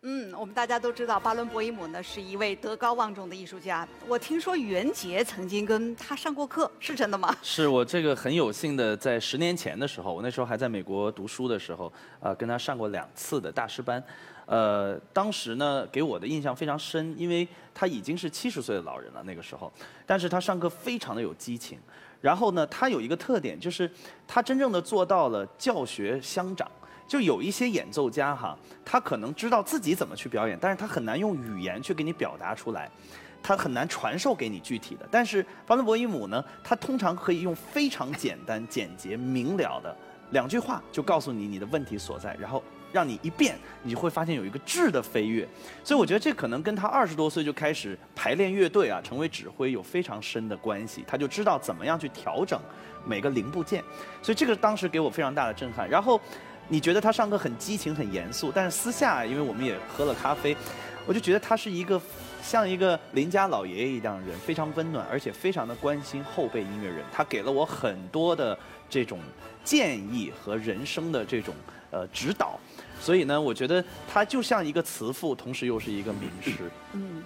嗯，我们大家都知道巴伦博伊姆呢是一位德高望重的艺术家。我听说袁杰曾经跟他上过课，是真的吗？是我这个很有幸的，在十年前的时候，我那时候还在美国读书的时候，呃，跟他上过两次的大师班。呃，当时呢给我的印象非常深，因为他已经是七十岁的老人了那个时候，但是他上课非常的有激情。然后呢，他有一个特点，就是他真正的做到了教学相长。就有一些演奏家哈，他可能知道自己怎么去表演，但是他很难用语言去给你表达出来，他很难传授给你具体的。但是巴伦博伊姆呢，他通常可以用非常简单、简洁、明了的两句话就告诉你你的问题所在，然后让你一变，你就会发现有一个质的飞跃。所以我觉得这可能跟他二十多岁就开始排练乐队啊，成为指挥有非常深的关系。他就知道怎么样去调整每个零部件，所以这个当时给我非常大的震撼。然后。你觉得他上课很激情、很严肃，但是私下，因为我们也喝了咖啡，我就觉得他是一个像一个邻家老爷爷一样的人，非常温暖，而且非常的关心后辈音乐人。他给了我很多的这种建议和人生的这种呃指导，所以呢，我觉得他就像一个慈父，同时又是一个名师。嗯，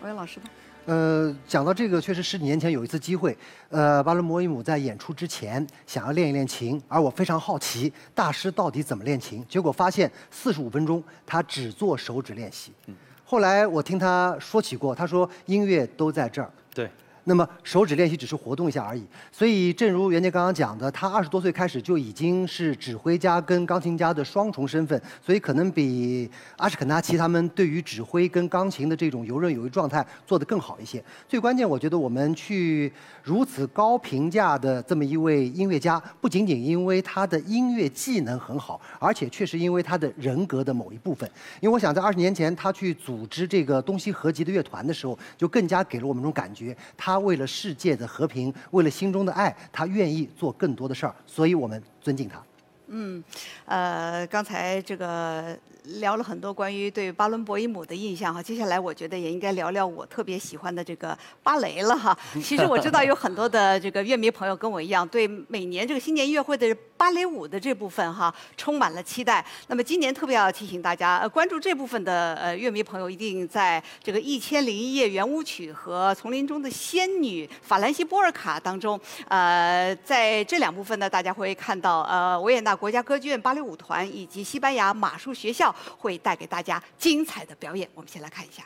我有老师吧。呃，讲到这个，确实十几年前有一次机会，呃，巴伦博伊姆在演出之前想要练一练琴，而我非常好奇大师到底怎么练琴，结果发现四十五分钟他只做手指练习。嗯后来我听他说起过，他说音乐都在这儿。对。那么手指练习只是活动一下而已，所以正如袁杰刚刚讲的，他二十多岁开始就已经是指挥家跟钢琴家的双重身份，所以可能比阿什肯纳奇他们对于指挥跟钢琴的这种游刃有余状态做得更好一些。最关键，我觉得我们去如此高评价的这么一位音乐家，不仅仅因为他的音乐技能很好，而且确实因为他的人格的某一部分。因为我想在二十年前他去组织这个东西合集的乐团的时候，就更加给了我们一种感觉，他为了世界的和平，为了心中的爱，他愿意做更多的事儿，所以我们尊敬他。嗯，呃，刚才这个聊了很多关于对巴伦博伊姆的印象哈，接下来我觉得也应该聊聊我特别喜欢的这个芭蕾了哈。(laughs) 其实我知道有很多的这个乐迷朋友跟我一样，对每年这个新年音乐会的芭蕾舞的这部分哈充满了期待。那么今年特别要提醒大家，呃，关注这部分的呃乐迷朋友一定在这个《一千零一夜》圆舞曲和《丛林中的仙女》法兰西波尔卡当中，呃，在这两部分呢，大家会看到呃维也纳。国家歌剧院芭蕾舞团以及西班牙马术学校会带给大家精彩的表演。我们先来看一下。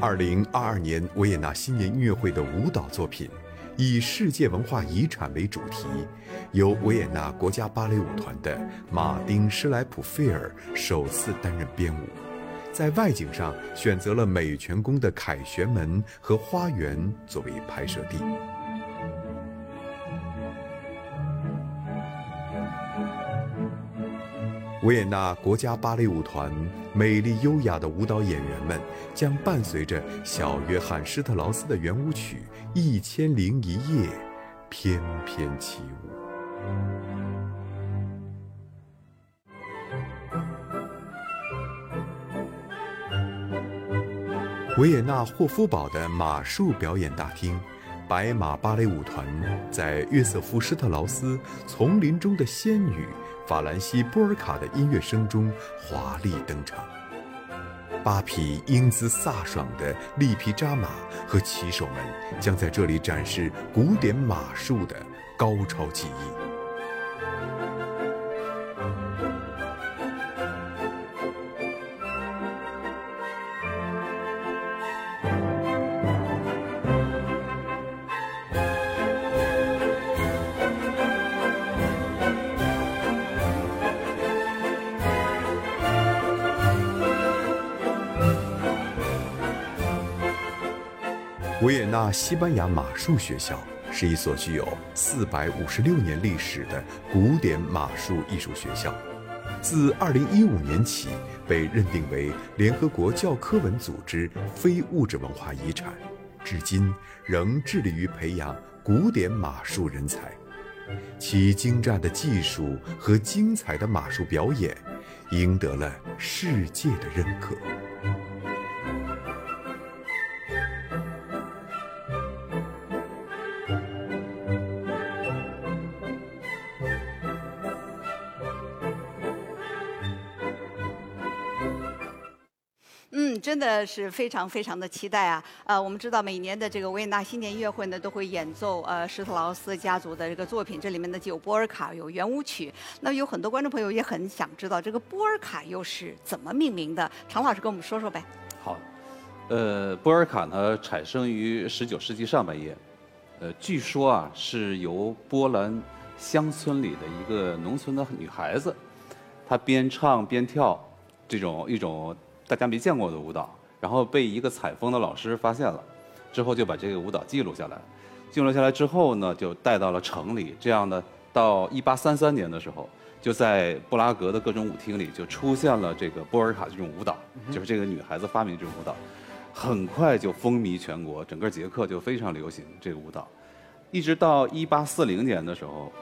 二零二二年维也纳新年音乐会的舞蹈作品以世界文化遗产为主题，由维也纳国家芭蕾舞团的马丁施莱普费尔首次担任编舞。在外景上选择了美泉宫的凯旋门和花园作为拍摄地。维也纳国家芭蕾舞团美丽优雅的舞蹈演员们将伴随着小约翰施特劳斯的圆舞曲《一千零一夜》翩翩起舞。维也纳霍夫堡的马术表演大厅，白马芭蕾舞团在约瑟夫施特劳斯《丛林中的仙女》法兰西·波尔卡的音乐声中华丽登场。八匹英姿飒爽的利皮扎马和骑手们将在这里展示古典马术的高超技艺。维也纳西班牙马术学校是一所具有四百五十六年历史的古典马术艺术学校，自二零一五年起被认定为联合国教科文组织非物质文化遗产，至今仍致力于培养古典马术人才。其精湛的技术和精彩的马术表演，赢得了世界的认可。真的是非常非常的期待啊！呃，我们知道每年的这个维也纳新年音乐会呢，都会演奏呃施特劳斯家族的这个作品，这里面呢既有波尔卡，有圆舞曲。那有很多观众朋友也很想知道这个波尔卡又是怎么命名的？常老师跟我们说说呗。好，呃，波尔卡呢产生于十九世纪上半叶，呃，据说啊是由波兰乡村里的一个农村的女孩子，她边唱边跳这种一种。大家没见过的舞蹈，然后被一个采风的老师发现了，之后就把这个舞蹈记录下来，记录下来之后呢，就带到了城里。这样呢，到一八三三年的时候，就在布拉格的各种舞厅里就出现了这个波尔卡这种舞蹈，就是这个女孩子发明这种舞蹈，很快就风靡全国，整个捷克就非常流行这个舞蹈，一直到一八四零年的时候，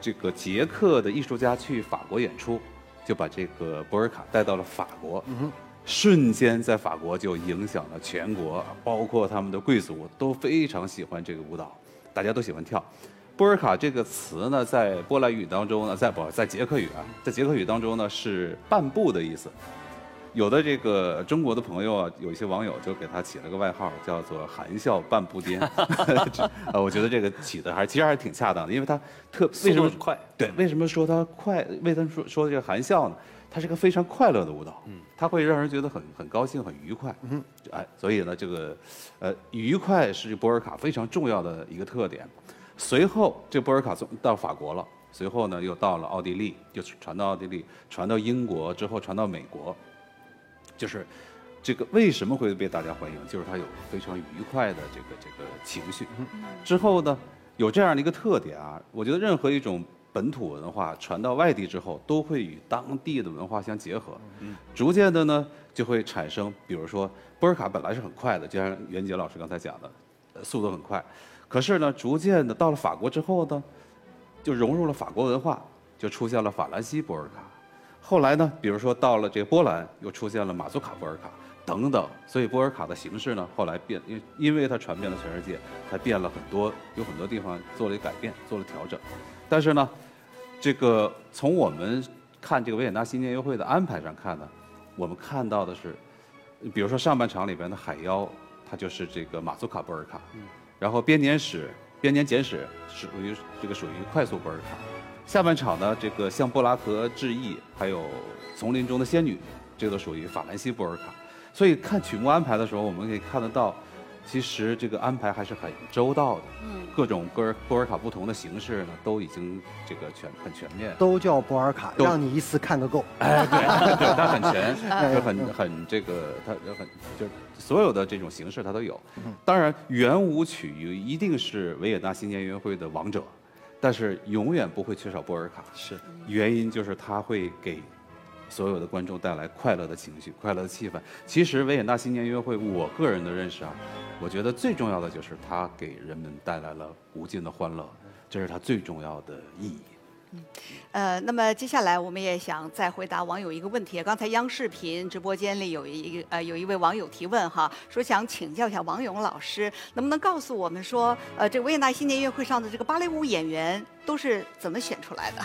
这个捷克的艺术家去法国演出，就把这个波尔卡带到了法国。瞬间在法国就影响了全国，包括他们的贵族都非常喜欢这个舞蹈，大家都喜欢跳。波尔卡这个词呢，在波兰语当中呢，在不在捷克语啊，在捷克语当中呢是半步的意思。有的这个中国的朋友啊，有一些网友就给他起了个外号，叫做“含笑半步癫”。呃，我觉得这个起的还其实还是挺恰当的，因为他特为什么快？对，为什么说他快？为什么说说这个含笑呢？它是个非常快乐的舞蹈，嗯，它会让人觉得很很高兴、很愉快，嗯，哎，所以呢，这个，呃，愉快是波尔卡非常重要的一个特点。随后，这波尔卡到法国了，随后呢，又到了奥地利，就传到奥地利，传到英国之后，传到美国。就是这个为什么会被大家欢迎？就是它有非常愉快的这个这个情绪。之后呢，有这样的一个特点啊，我觉得任何一种。本土文化传到外地之后，都会与当地的文化相结合，逐渐的呢，就会产生，比如说波尔卡本来是很快的，就像袁杰老师刚才讲的，速度很快，可是呢，逐渐的到了法国之后呢，就融入了法国文化，就出现了法兰西波尔卡，后来呢，比如说到了这个波兰，又出现了马祖卡波尔卡等等，所以波尔卡的形式呢，后来变，因因为它传遍了全世界，它变了很多，有很多地方做了改变，做了调整。但是呢，这个从我们看这个维也纳新年音乐会的安排上看呢，我们看到的是，比如说上半场里边的海妖，它就是这个马祖卡波尔卡，然后编年史、编年简史属于这个属于快速波尔卡，下半场呢，这个向布拉格致意，还有丛林中的仙女，这都属于法兰西波尔卡。所以看曲目安排的时候，我们可以看得到。其实这个安排还是很周到的，嗯，各种波尔波尔卡不同的形式呢，都已经这个全很全面，都叫波尔卡，让你一次看个够。哎，对，(laughs) 对，它很全，就很很这个，它很就是所有的这种形式它都有。当然，圆舞曲一定是维也纳新年音乐会的王者，但是永远不会缺少波尔卡。是，原因就是它会给。所有的观众带来快乐的情绪、快乐的气氛。其实维也纳新年音乐会，我个人的认识啊，我觉得最重要的就是它给人们带来了无尽的欢乐，这是它最重要的意义。嗯，呃，那么接下来我们也想再回答网友一个问题。刚才央视频直播间里有一个呃有一位网友提问哈，说想请教一下王勇老师，能不能告诉我们说，呃，这维也纳新年音乐会上的这个芭蕾舞演员都是怎么选出来的？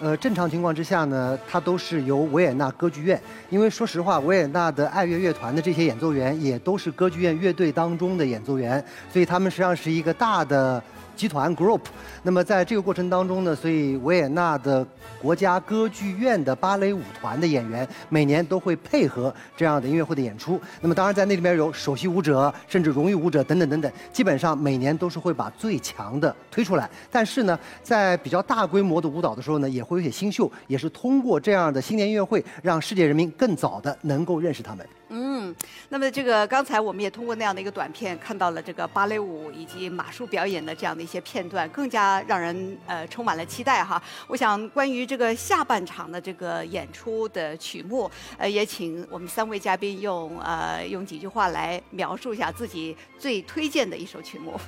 呃，正常情况之下呢，它都是由维也纳歌剧院，因为说实话，维也纳的爱乐乐团的这些演奏员也都是歌剧院乐队当中的演奏员，所以他们实际上是一个大的。集团 group，那么在这个过程当中呢，所以维也纳的国家歌剧院的芭蕾舞团的演员每年都会配合这样的音乐会的演出。那么当然在那里面有首席舞者，甚至荣誉舞者等等等等，基本上每年都是会把最强的推出来。但是呢，在比较大规模的舞蹈的时候呢，也会有些新秀，也是通过这样的新年音乐会，让世界人民更早的能够认识他们。嗯，那么这个刚才我们也通过那样的一个短片看到了这个芭蕾舞以及马术表演的这样的一些片段，更加让人呃充满了期待哈。我想关于这个下半场的这个演出的曲目，呃，也请我们三位嘉宾用呃用几句话来描述一下自己最推荐的一首曲目。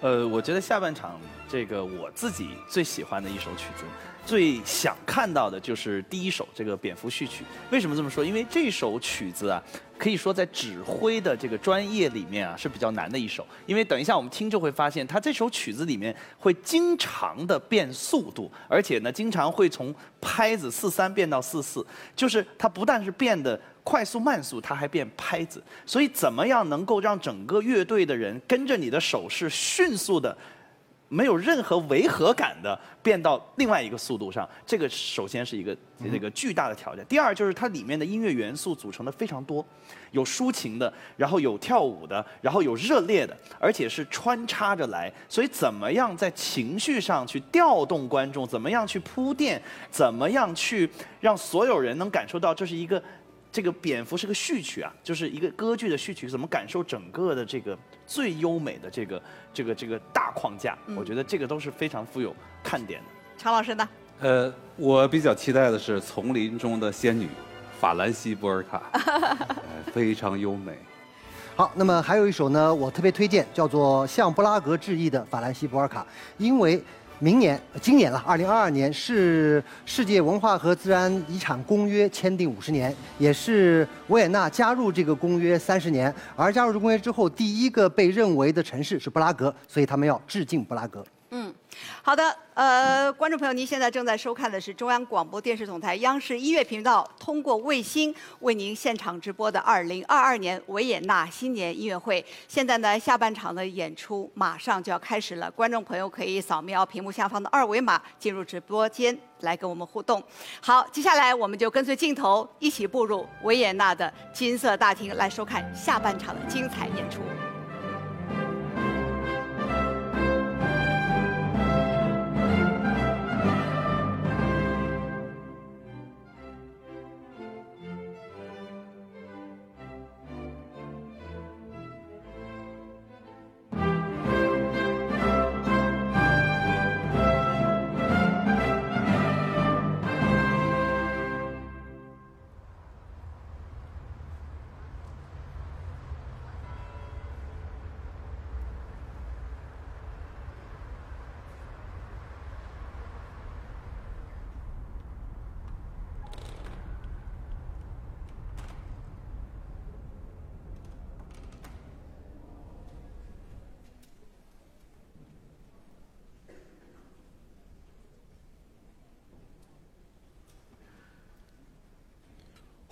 呃，我觉得下半场这个我自己最喜欢的一首曲子。最想看到的就是第一首这个蝙蝠序曲。为什么这么说？因为这首曲子啊，可以说在指挥的这个专业里面啊是比较难的一首。因为等一下我们听就会发现，它这首曲子里面会经常的变速度，而且呢，经常会从拍子四三变到四四，就是它不但是变得快速慢速，它还变拍子。所以怎么样能够让整个乐队的人跟着你的手势迅速的？没有任何违和感的变到另外一个速度上，这个首先是一个那个巨大的挑战。第二就是它里面的音乐元素组成的非常多，有抒情的，然后有跳舞的，然后有热烈的，而且是穿插着来。所以怎么样在情绪上去调动观众，怎么样去铺垫，怎么样去让所有人能感受到这是一个。这个蝙蝠是个序曲啊，就是一个歌剧的序曲，怎么感受整个的这个最优美的这个这个这个大框架？我觉得这个都是非常富有看点的。常老师呢？呃，我比较期待的是《丛林中的仙女》，法兰西波尔卡，(laughs) 非常优美。好，那么还有一首呢，我特别推荐，叫做《向布拉格致意的法兰西波尔卡》，因为。明年，今年了，二零二二年是世界文化和自然遗产公约签订五十年，也是维也纳加入这个公约三十年。而加入这公约之后，第一个被认为的城市是布拉格，所以他们要致敬布拉格。嗯，好的，呃，观众朋友，您现在正在收看的是中央广播电视总台央视音乐频道通过卫星为您现场直播的2022年维也纳新年音乐会。现在呢，下半场的演出马上就要开始了，观众朋友可以扫描屏幕下方的二维码进入直播间来跟我们互动。好，接下来我们就跟随镜头一起步入维也纳的金色大厅，来收看下半场的精彩演出。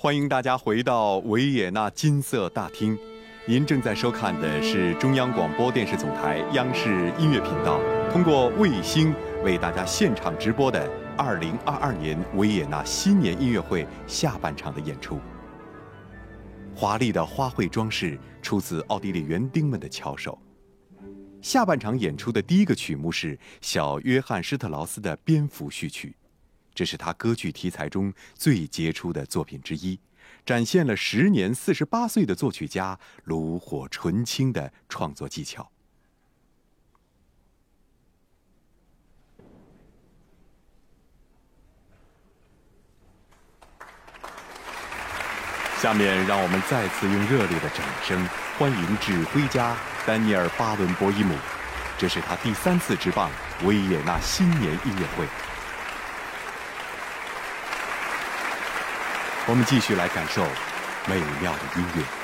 欢迎大家回到维也纳金色大厅，您正在收看的是中央广播电视总台央视音乐频道通过卫星为大家现场直播的2022年维也纳新年音乐会下半场的演出。华丽的花卉装饰出自奥地利园丁们的巧手。下半场演出的第一个曲目是小约翰施特劳斯的蝙蝠序曲。这是他歌剧题材中最杰出的作品之一，展现了时年四十八岁的作曲家炉火纯青的创作技巧。下面，让我们再次用热烈的掌声欢迎指挥家丹尼尔·巴伦博伊姆，这是他第三次执棒维也纳新年音乐会。我们继续来感受美妙的音乐。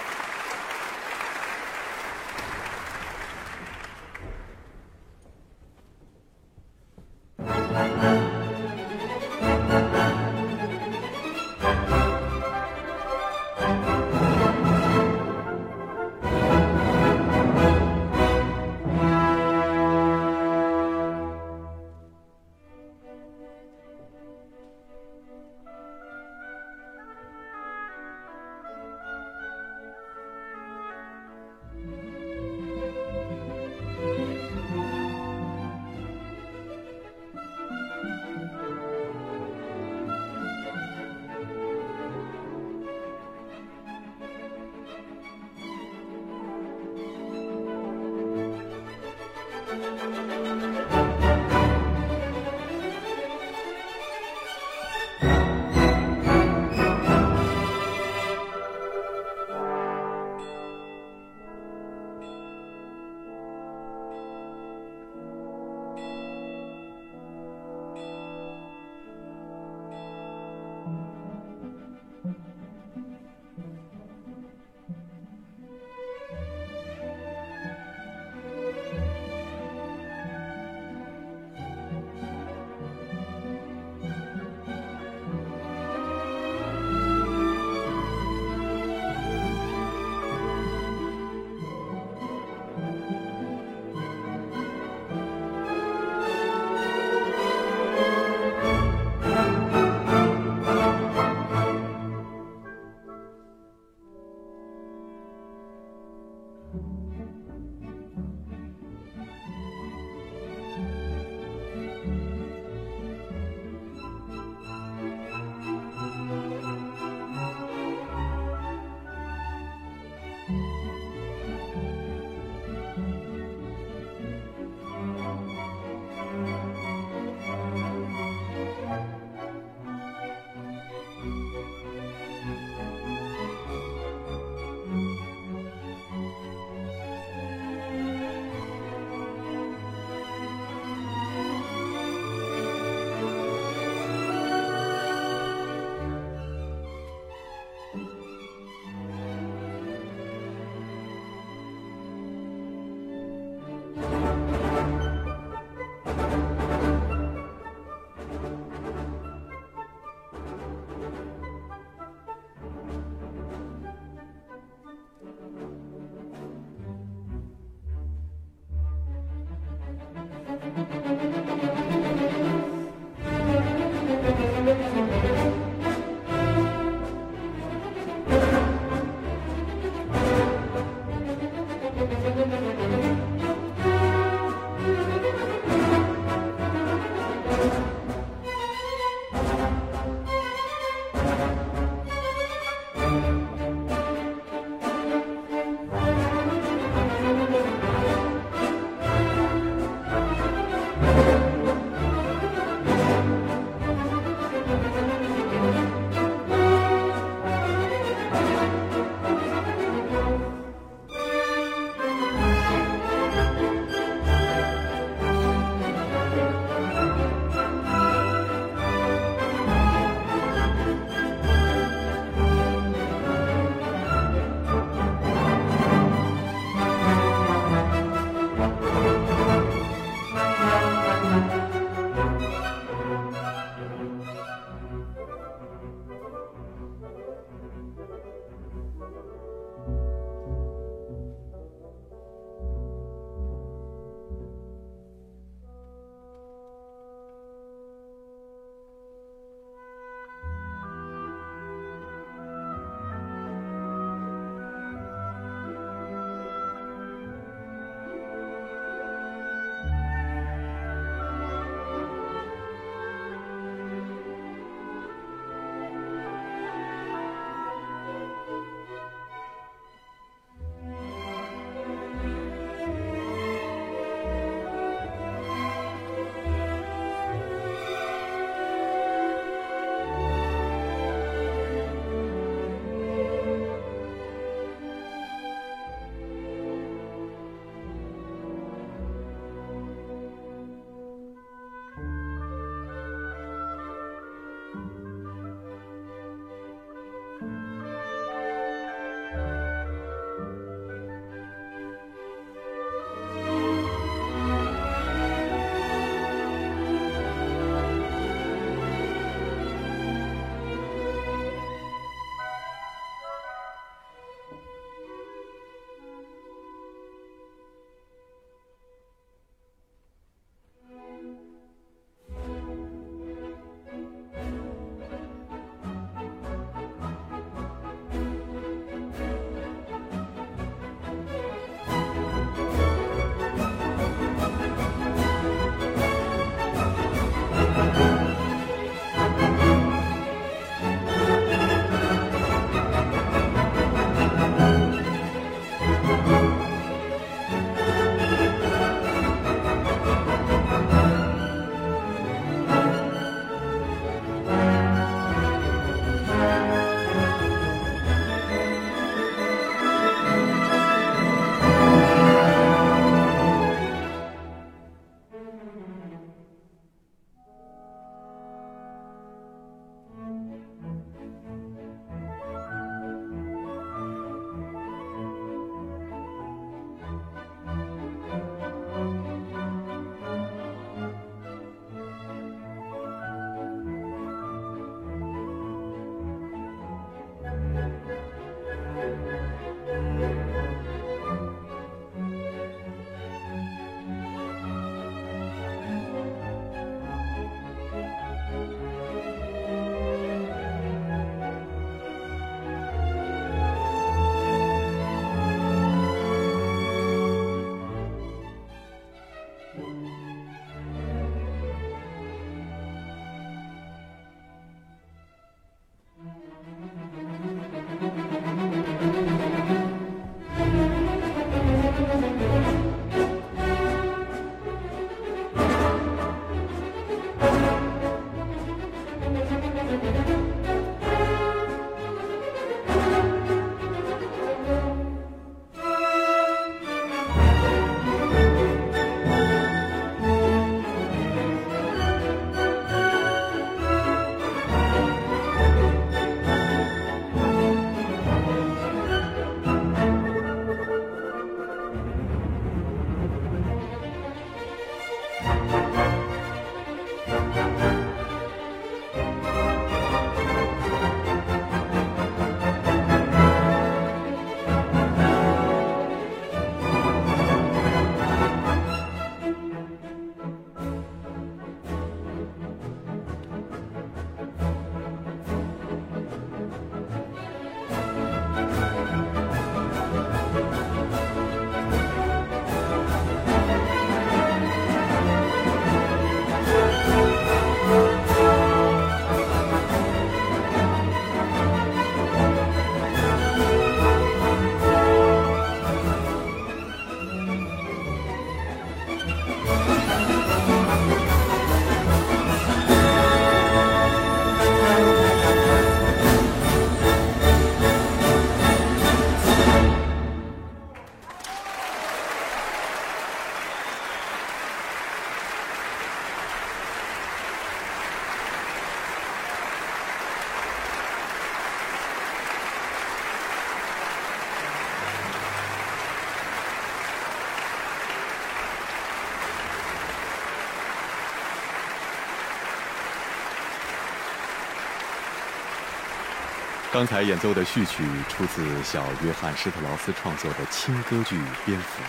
刚才演奏的序曲出自小约翰施特劳斯创作的轻歌剧《蝙蝠》。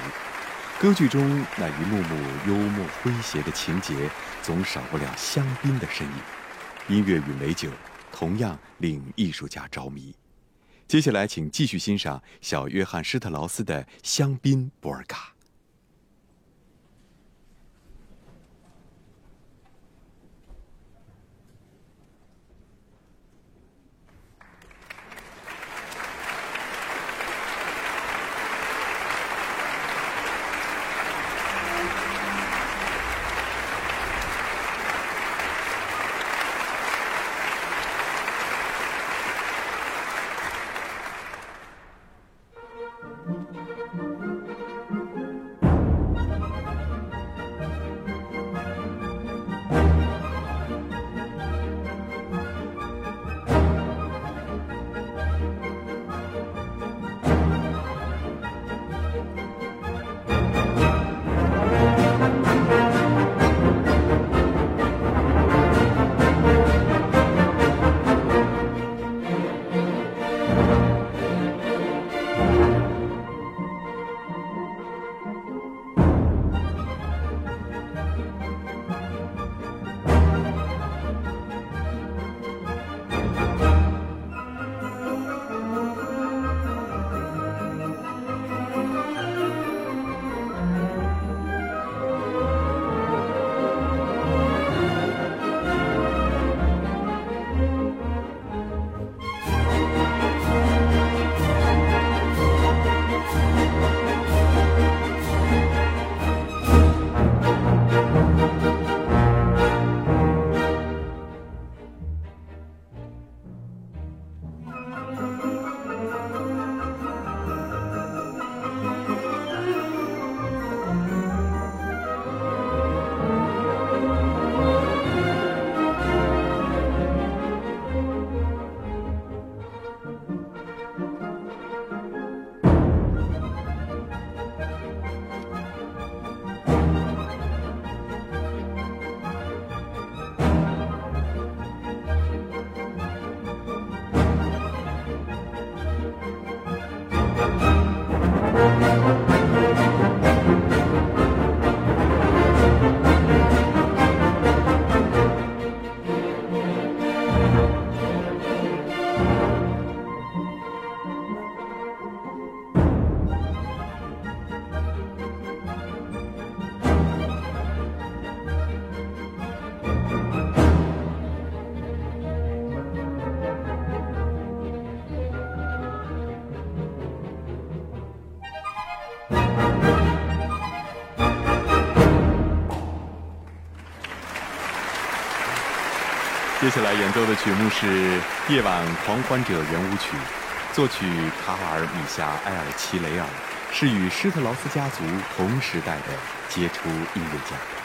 歌剧中那一幕幕幽默诙谐的情节，总少不了香槟的身影。音乐与美酒同样令艺术家着迷。接下来，请继续欣赏小约翰施特劳斯的《香槟波尔卡》。接下来演奏的曲目是《夜晚狂欢者》圆舞曲，作曲卡尔米夏埃尔齐雷尔，是与施特劳斯家族同时代的杰出音乐家。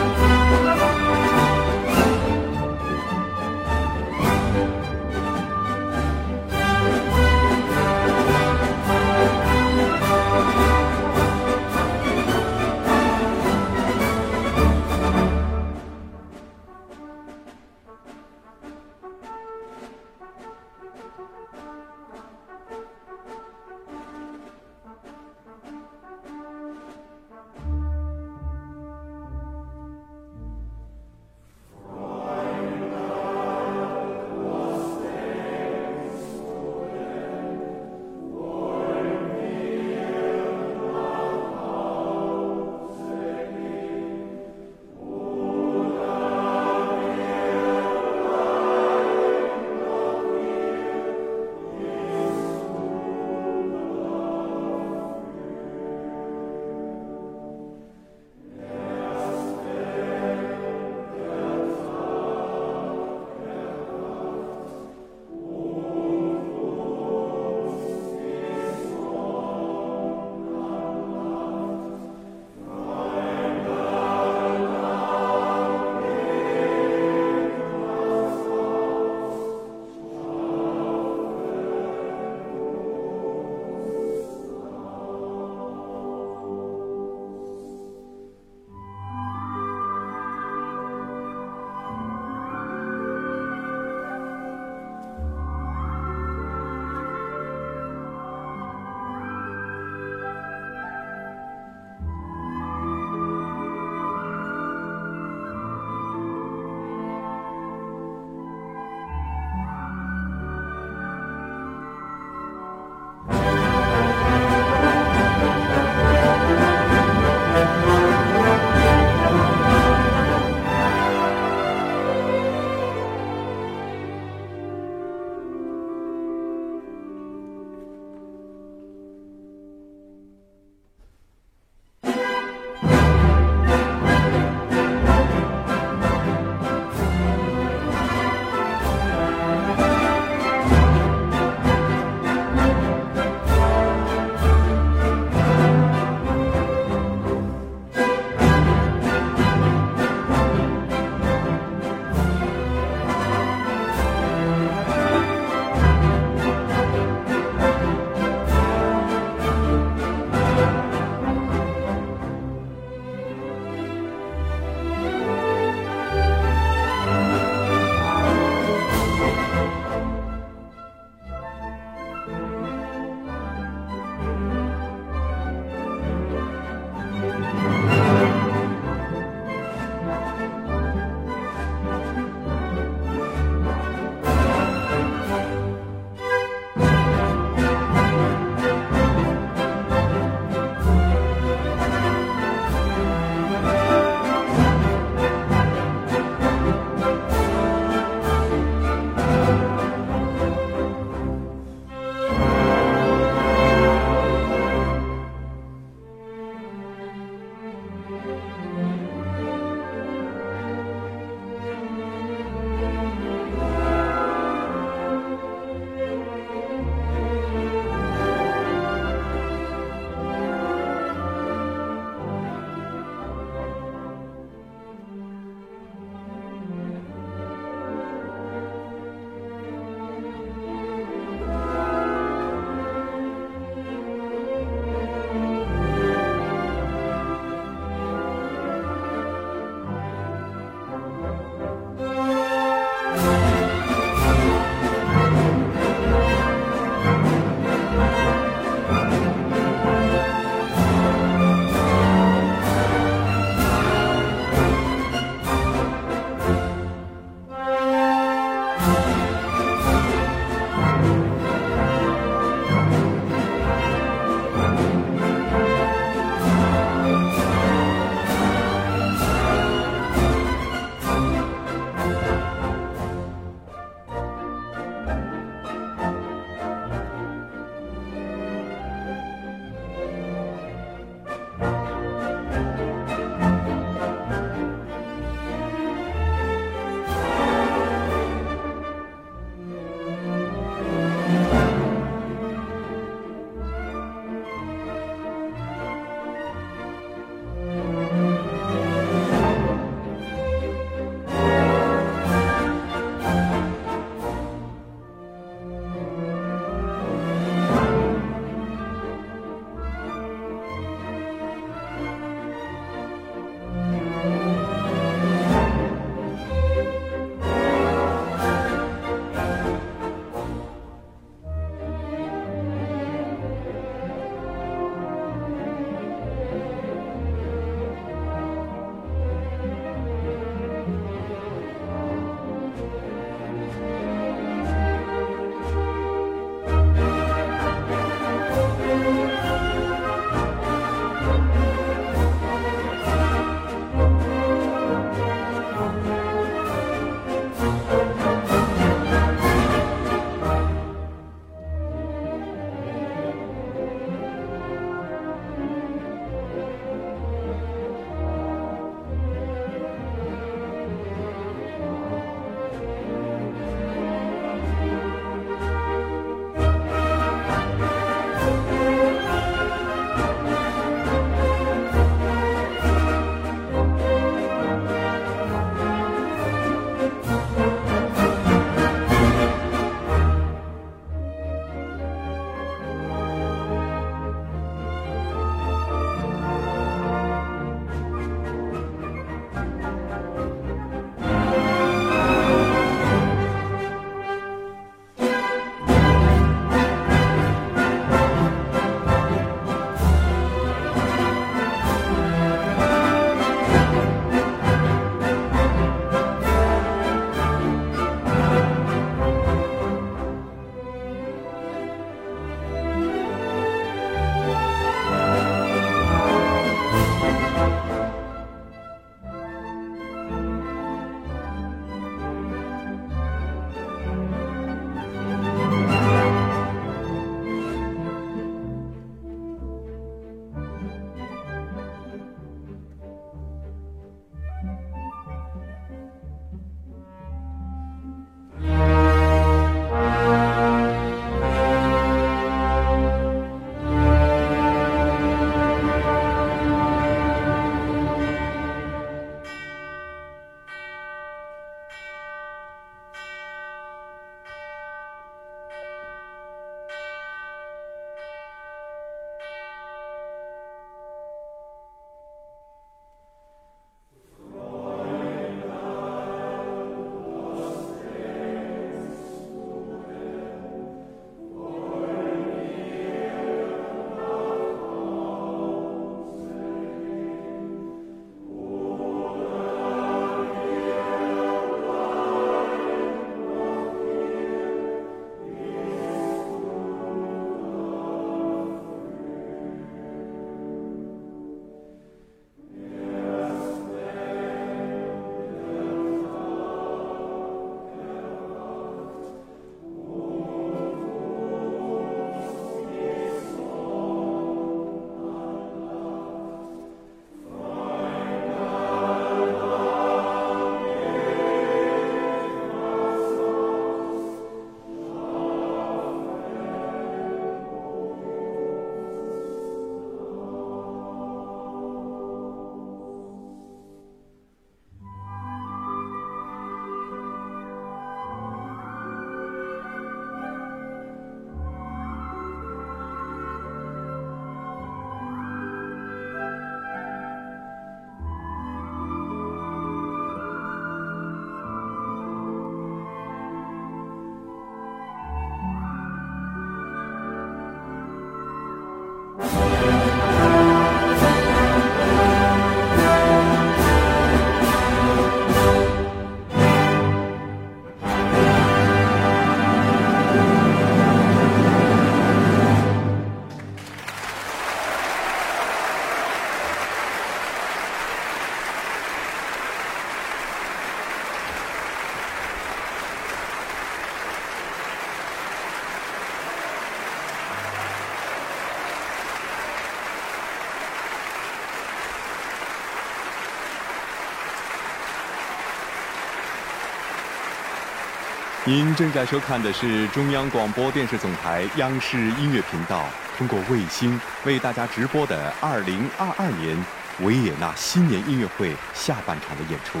您正在收看的是中央广播电视总台央视音乐频道通过卫星为大家直播的2022年维也纳新年音乐会下半场的演出。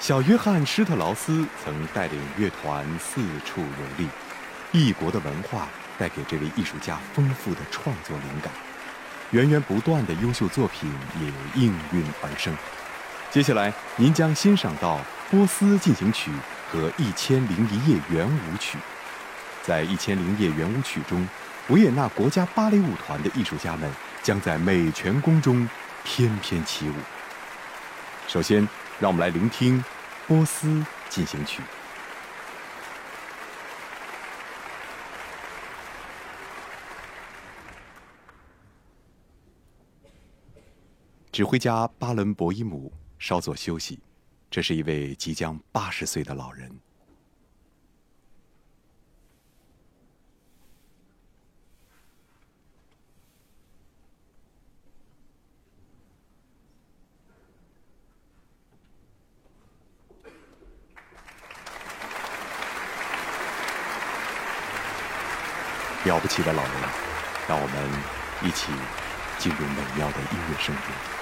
小约翰施特劳斯曾带领乐团四处游历，异国的文化带给这位艺术家丰富的创作灵感，源源不断的优秀作品也应运而生。接下来，您将欣赏到《波斯进行曲》和《一千零一夜》圆舞曲。在《一千零一夜》圆舞曲中，维也纳国家芭蕾舞团的艺术家们将在美泉宫中翩翩起舞。首先，让我们来聆听《波斯进行曲》。指挥家巴伦博伊姆。稍作休息，这是一位即将八十岁的老人。了不起的老人，让我们一起进入美妙的音乐声中。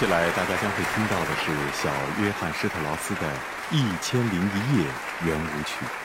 接下来，大家将会听到的是小约翰施特劳斯的《一千零一夜》圆舞曲。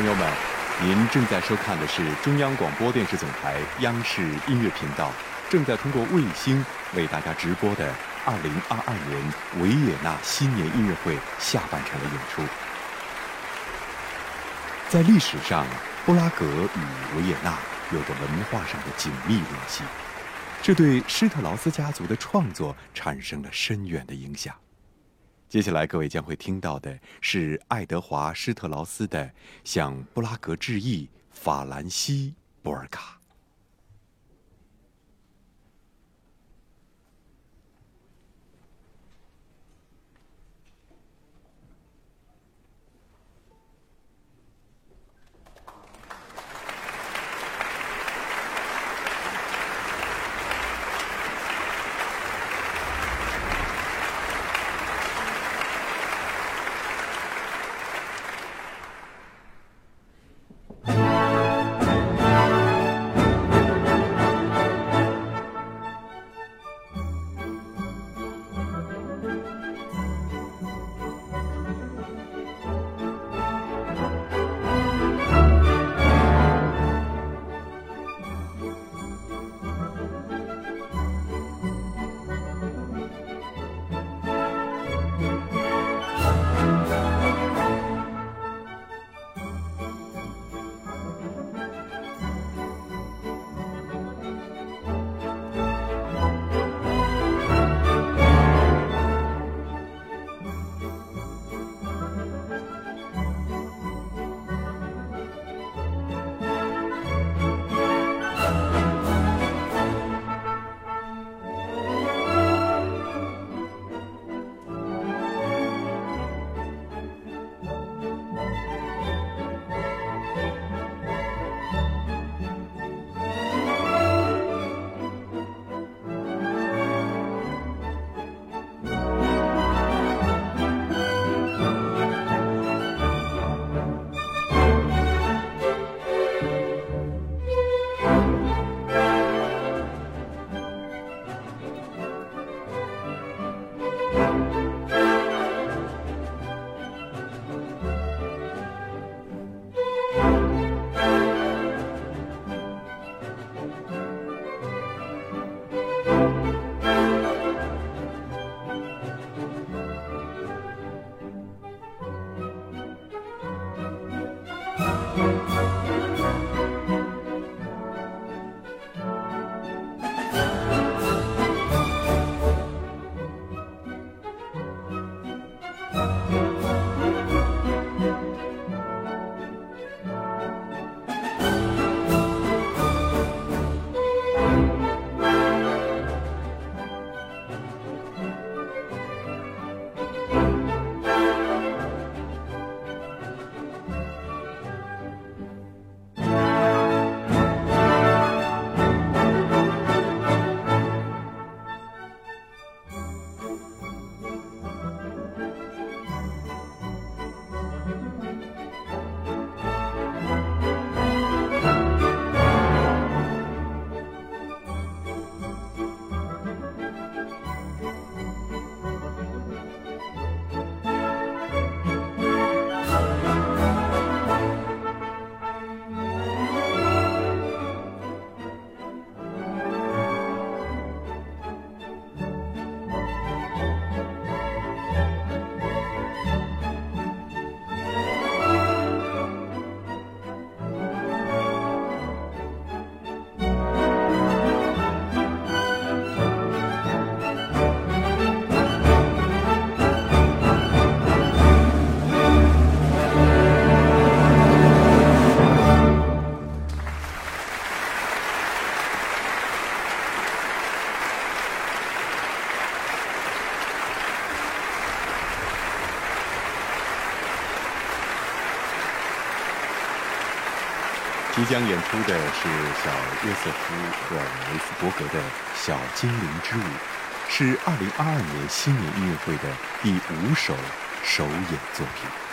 朋友们，您正在收看的是中央广播电视总台央视音乐频道，正在通过卫星为大家直播的2022年维也纳新年音乐会下半场的演出。在历史上，布拉格与维也纳有着文化上的紧密联系，这对施特劳斯家族的创作产生了深远的影响。接下来，各位将会听到的是爱德华·施特劳斯的《向布拉格致意》法兰西·波尔卡。即将演出的是小约瑟夫·赫尔维斯伯格的《小精灵之舞》，是2022年新年音乐会的第五首首演作品。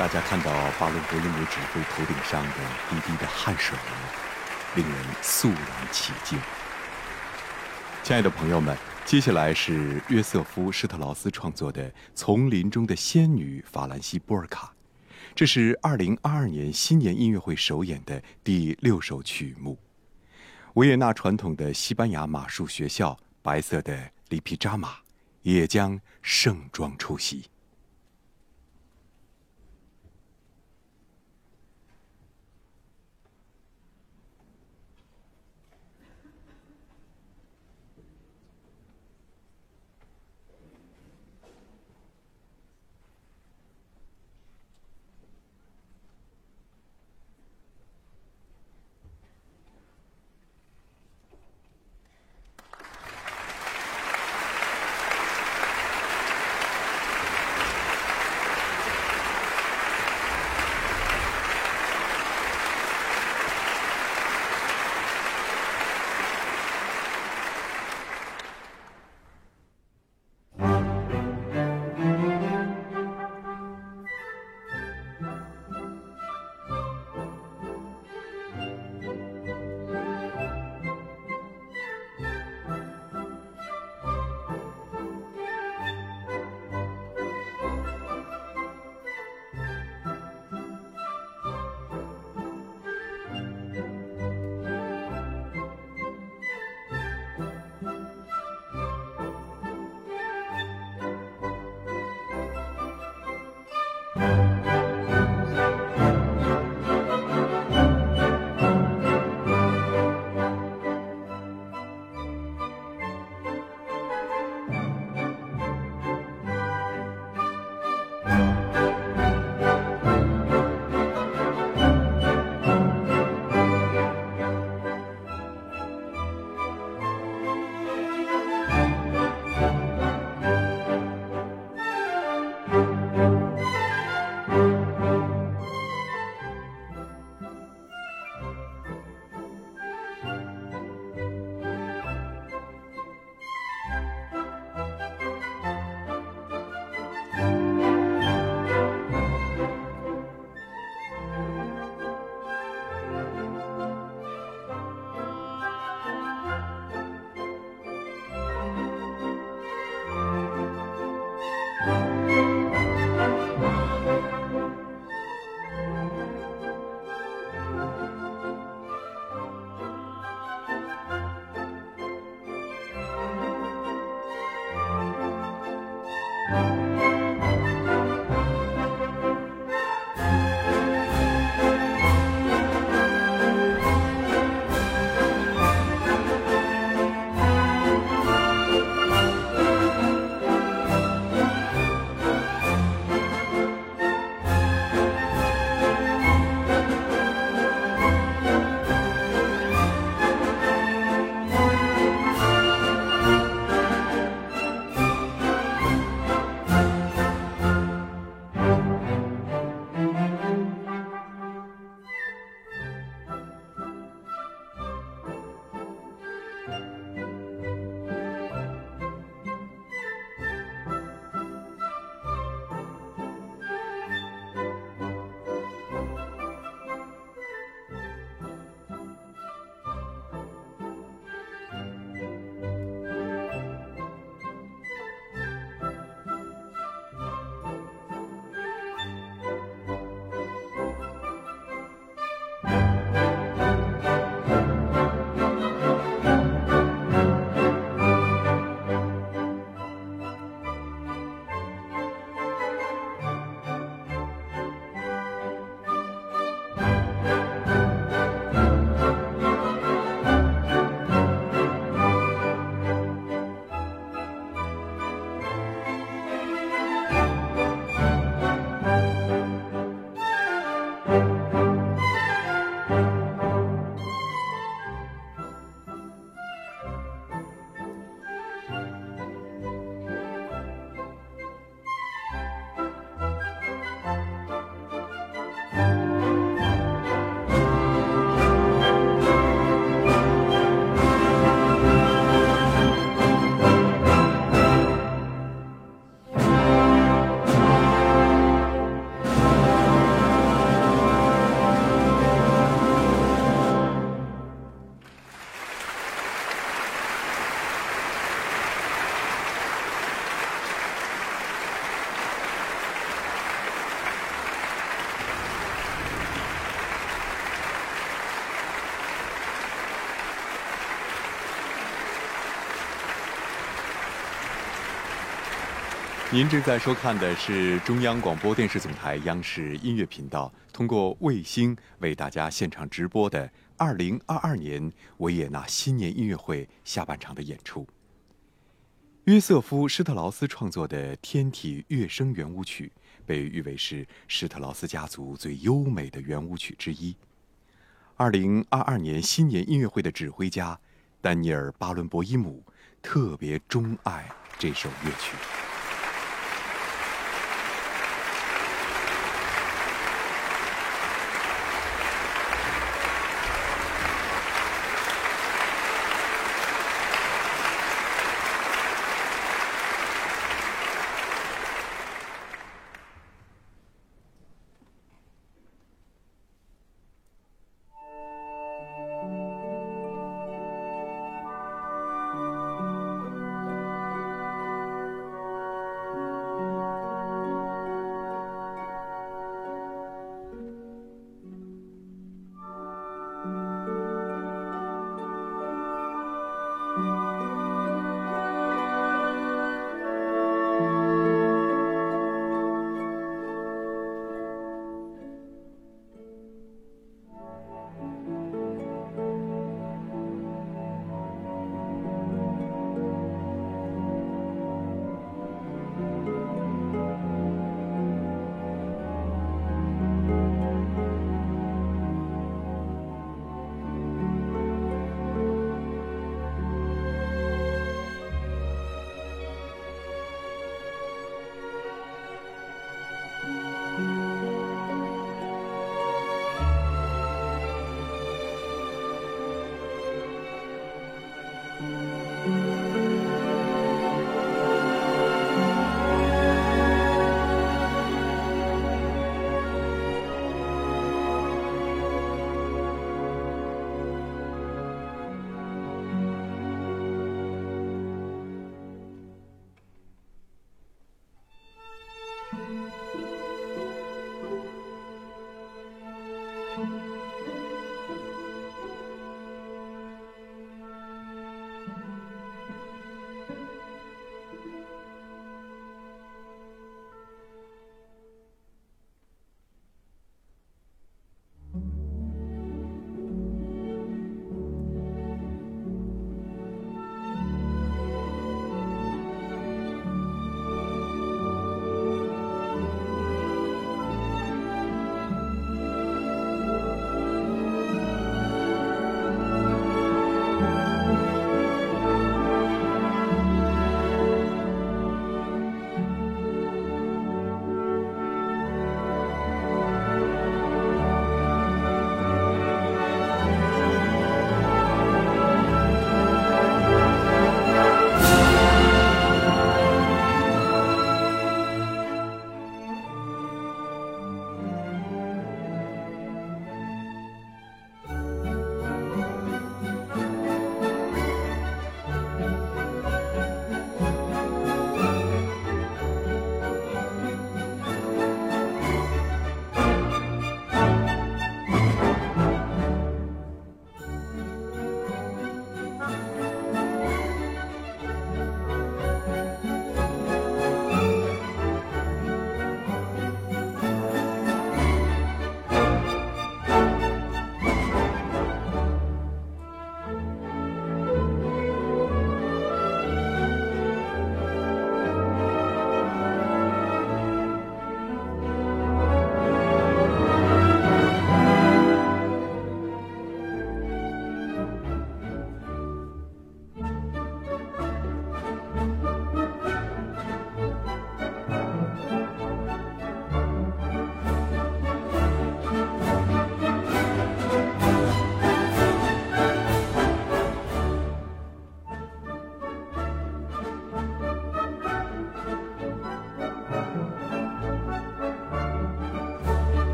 大家看到巴伦博伊姆指挥头顶上的滴滴的汗水令人肃然起敬。亲爱的朋友们，接下来是约瑟夫·施特劳斯创作的《丛林中的仙女》法兰西波尔卡，这是2022年新年音乐会首演的第六首曲目。维也纳传统的西班牙马术学校白色的里皮扎马也将盛装出席。您正在收看的是中央广播电视总台央视音乐频道通过卫星为大家现场直播的2022年维也纳新年音乐会下半场的演出。约瑟夫·施特劳斯创作的《天体乐声圆舞曲》被誉为是施特劳斯家族最优美的圆舞曲之一。2022年新年音乐会的指挥家丹尼尔·巴伦博伊姆特别钟爱这首乐曲。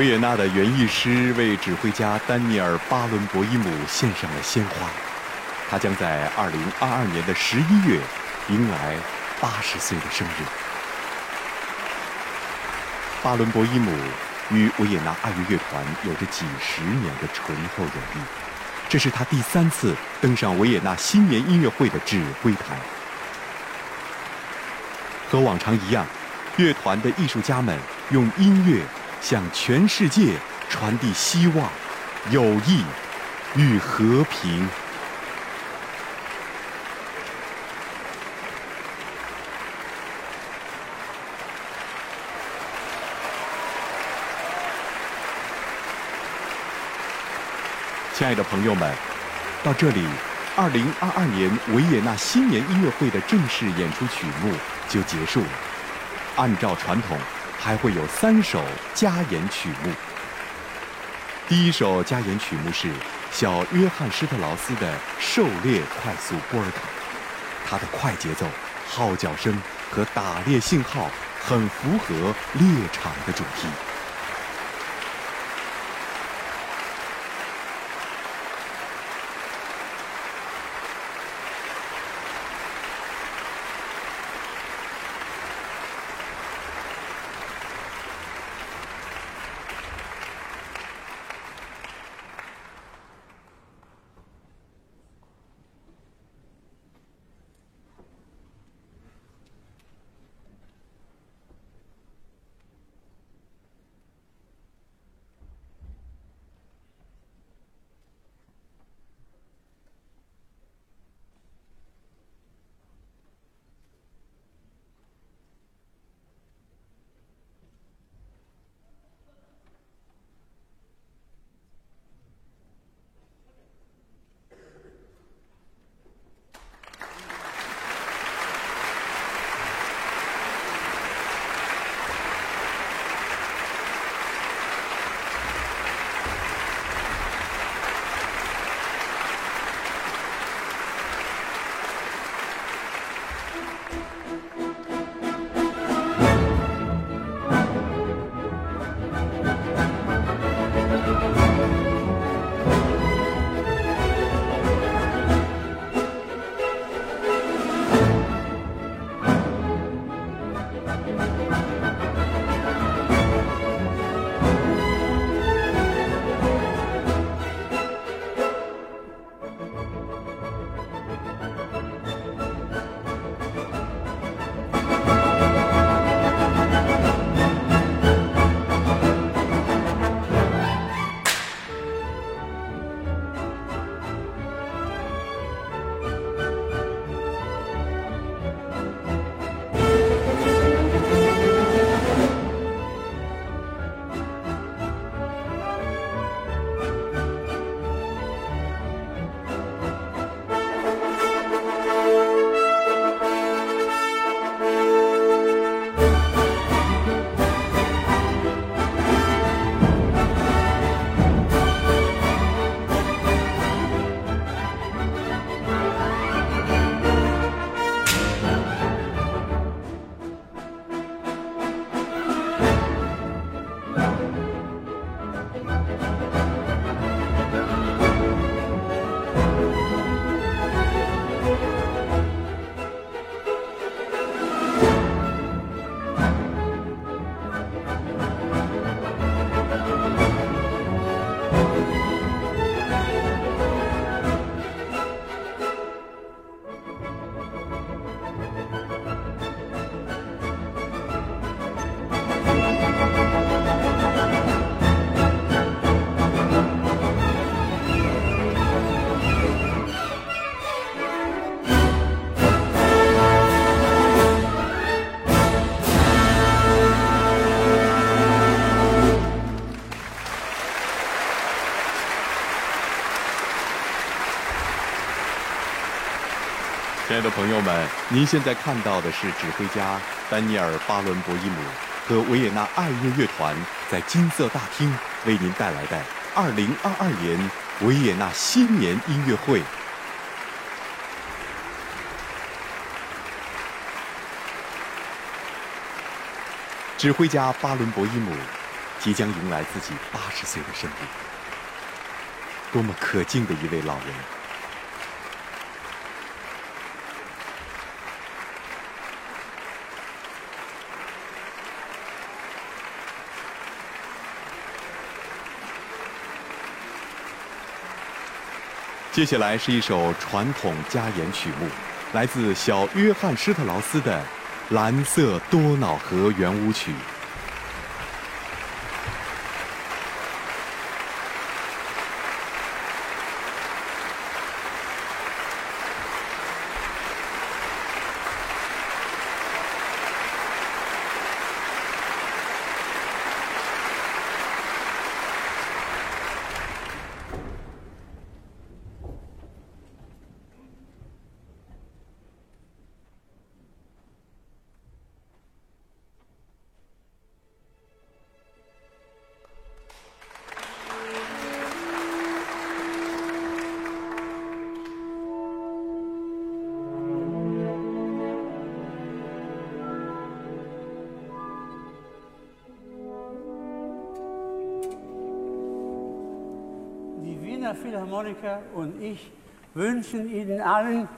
维也纳的园艺师为指挥家丹尼尔·巴伦博伊姆献上了鲜花。他将在2022年的11月迎来80岁的生日。巴伦博伊姆与维也纳爱乐乐团有着几十年的醇厚友谊，这是他第三次登上维也纳新年音乐会的指挥台。和往常一样，乐团的艺术家们用音乐。向全世界传递希望、友谊与和平。亲爱的朋友们，到这里，二零二二年维也纳新年音乐会的正式演出曲目就结束了。按照传统。还会有三首加演曲目。第一首加演曲目是小约翰施特劳斯的《狩猎快速波尔卡》，它的快节奏、号角声和打猎信号很符合猎场的主题。爱的朋友们，您现在看到的是指挥家丹尼尔·巴伦博伊姆和维也纳爱乐乐团在金色大厅为您带来的2022年维也纳新年音乐会。指挥家巴伦博伊姆即将迎来自己八十岁的生日，多么可敬的一位老人！接下来是一首传统加演曲目，来自小约翰施特劳斯的《蓝色多瑙河圆舞曲》。Und ich wünschen Ihnen allen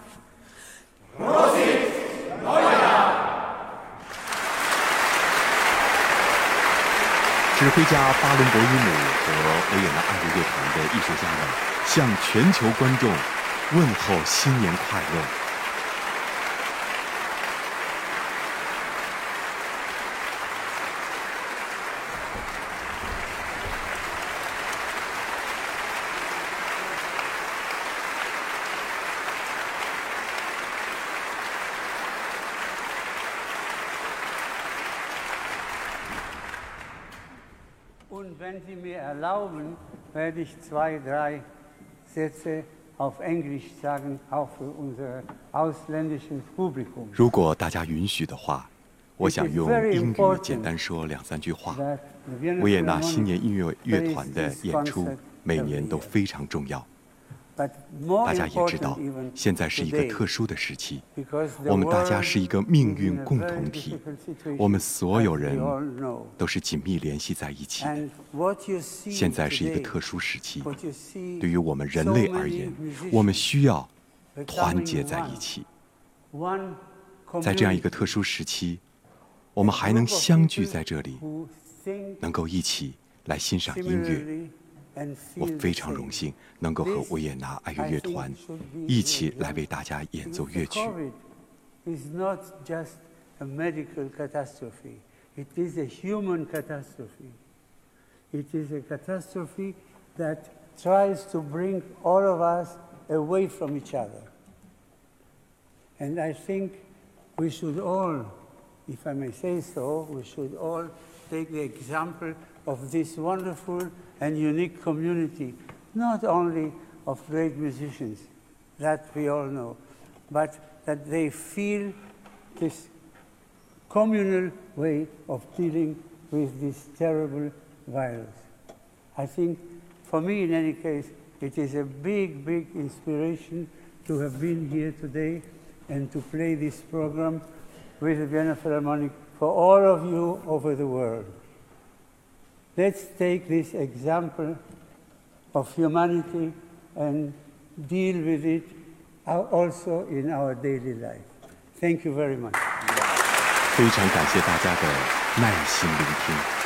Prosit Neujahr! 指挥家巴伦博伊姆和维也纳爱乐乐团的艺术家们向全球观众问候新年快乐。Werde ich zwei, drei Sätze auf Englisch sagen, auch für unser ausländisches Publikum. 如果大家允许的话，我想用英语简单说两三句话。维也纳新年音乐乐团的演出每年都非常重要。大家也知道，现在是一个特殊的时期，我们大家是一个命运共同体，我们所有人都是紧密联系在一起的。现在是一个特殊时期，对于我们人类而言，我们需要团结在一起。在这样一个特殊时期，我们还能相聚在这里，能够一起来欣赏音乐。我非常荣幸能够和维也纳爱乐乐团一起来为大家演奏乐曲。is not just a medical catastrophe. It is a human catastrophe. It is a catastrophe that tries to bring all of us away from each other. And I think we should all, if I may say so, we should all take the example of this wonderful and unique community, not only of great musicians, that we all know, but that they feel this communal way of dealing with this terrible virus. I think, for me in any case, it is a big, big inspiration to have been here today and to play this program with the Vienna Philharmonic for all of you over the world. Let's take this example of humanity and deal with it also in our daily life. Thank you very much. 非常感谢大家的耐心聆听。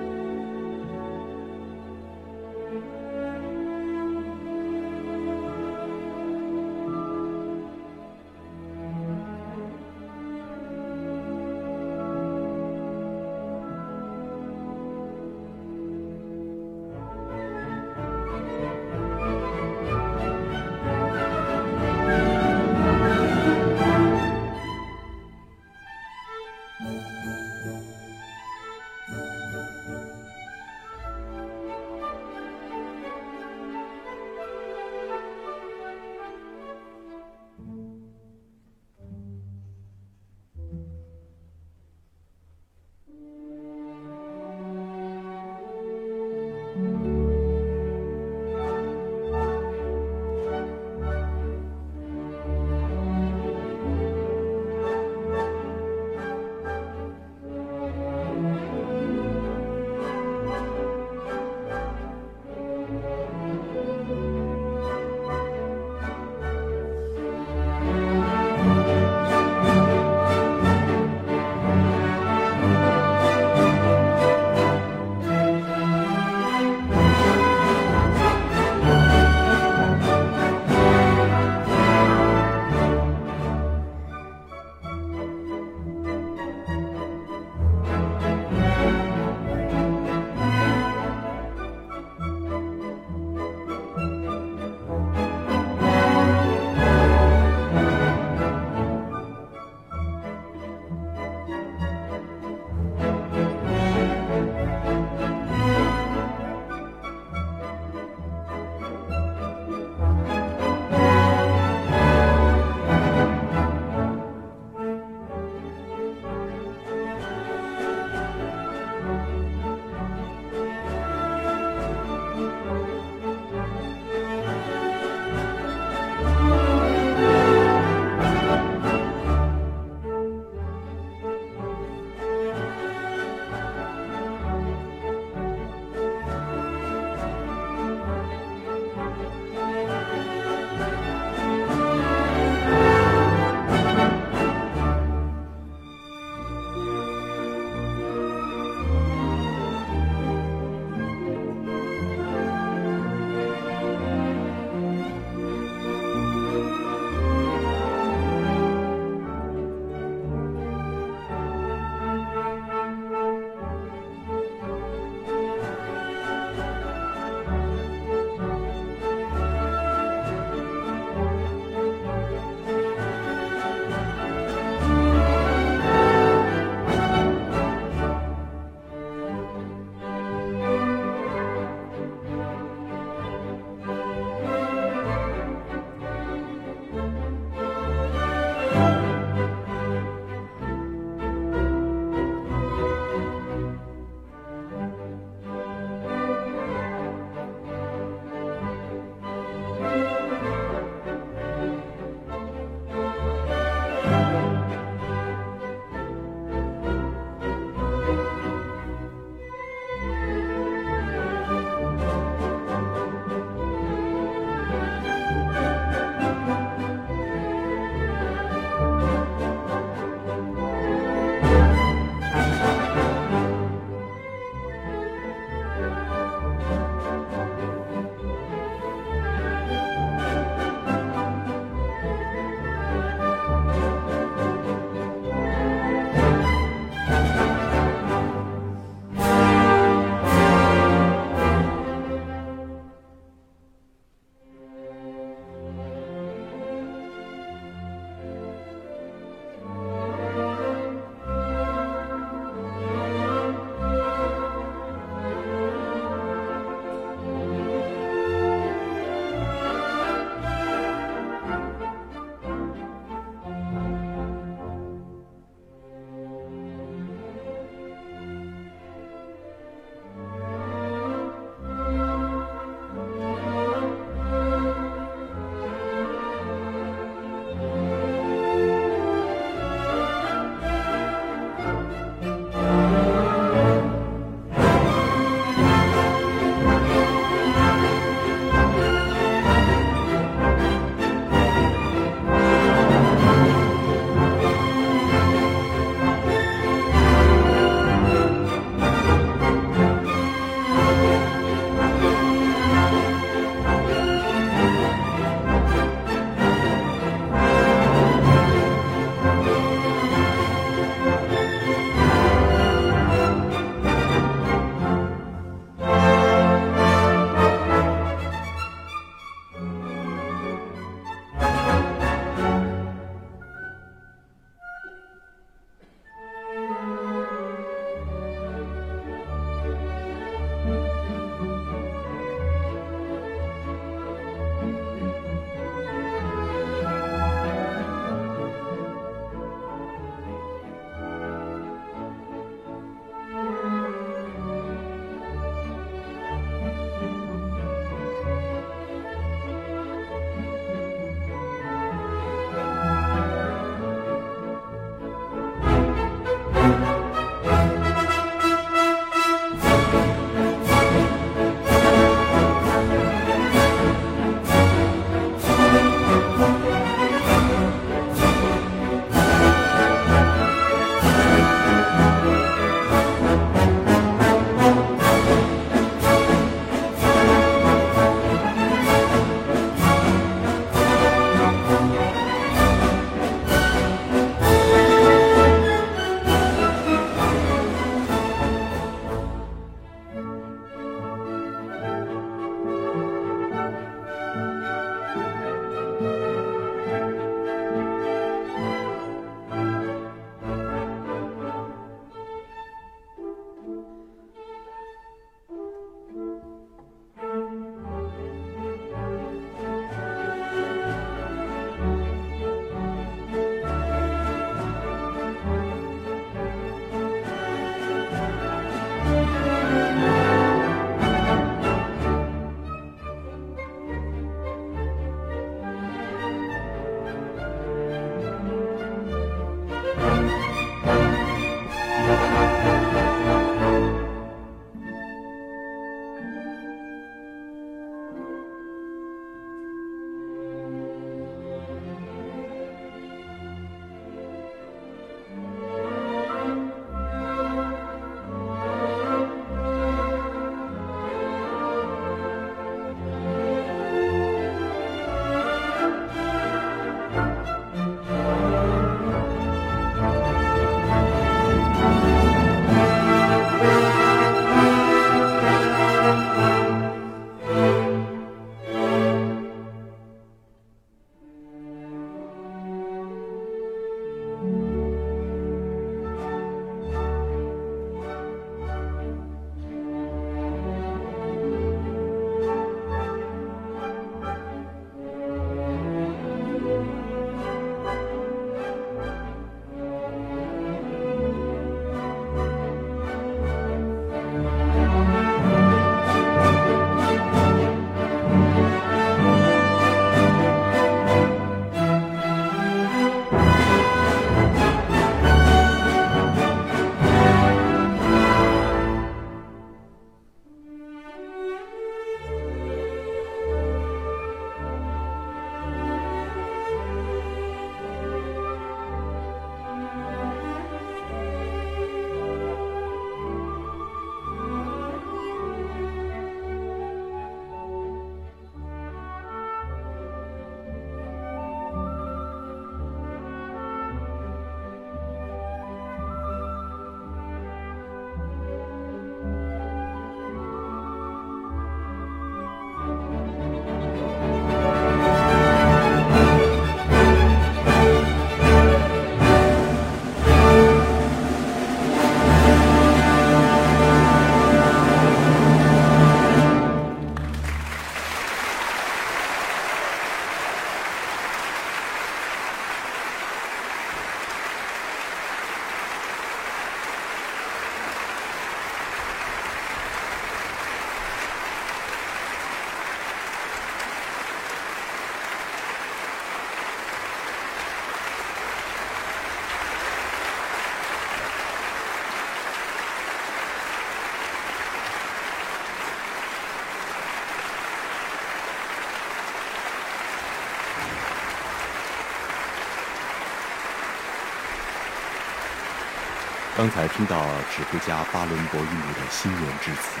刚才听到指挥家巴伦博伊姆的新年致辞，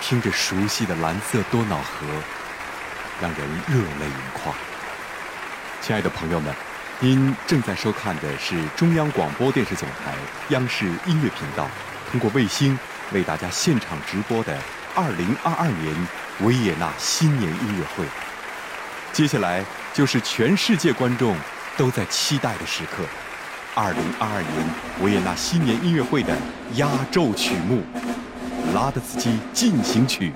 听着熟悉的蓝色多瑙河，让人热泪盈眶。亲爱的朋友们，您正在收看的是中央广播电视总台央视音乐频道通过卫星为大家现场直播的2022年维也纳新年音乐会。接下来就是全世界观众都在期待的时刻。二零二二年维也纳新年音乐会的压轴曲目《拉德斯基进行曲》。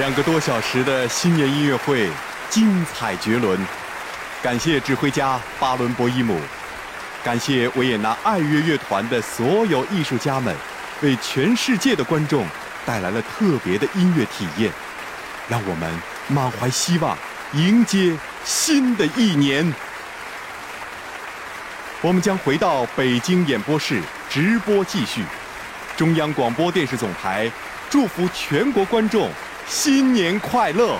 两个多小时的新年音乐会，精彩绝伦。感谢指挥家巴伦博伊姆，感谢维也纳爱乐乐团的所有艺术家们，为全世界的观众带来了特别的音乐体验。让我们满怀希望，迎接新的一年。我们将回到北京演播室直播继续。中央广播电视总台祝福全国观众。新年快乐！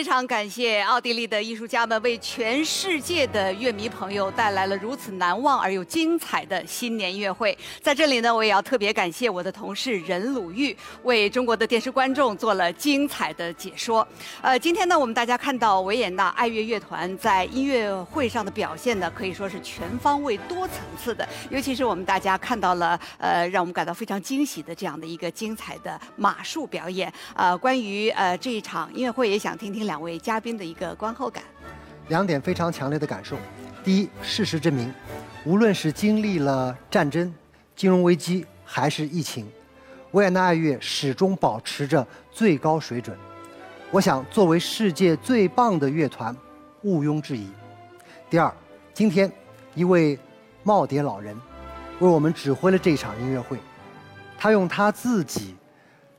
非常感谢奥地利的艺术家们为全世界的乐迷朋友带来了如此难忘而又精彩的新年音乐会。在这里呢，我也要特别感谢我的同事任鲁豫为中国的电视观众做了精彩的解说。呃，今天呢，我们大家看到维也纳爱乐乐团在音乐会上的表现呢，可以说是全方位、多层次的。尤其是我们大家看到了，呃，让我们感到非常惊喜的这样的一个精彩的马术表演。呃，关于呃这一场音乐会，也想听听。两位嘉宾的一个观后感，两点非常强烈的感受。第一，事实证明，无论是经历了战争、金融危机还是疫情，维也纳爱乐始终保持着最高水准。我想，作为世界最棒的乐团，毋庸置疑。第二，今天一位耄耋老人为我们指挥了这场音乐会，他用他自己。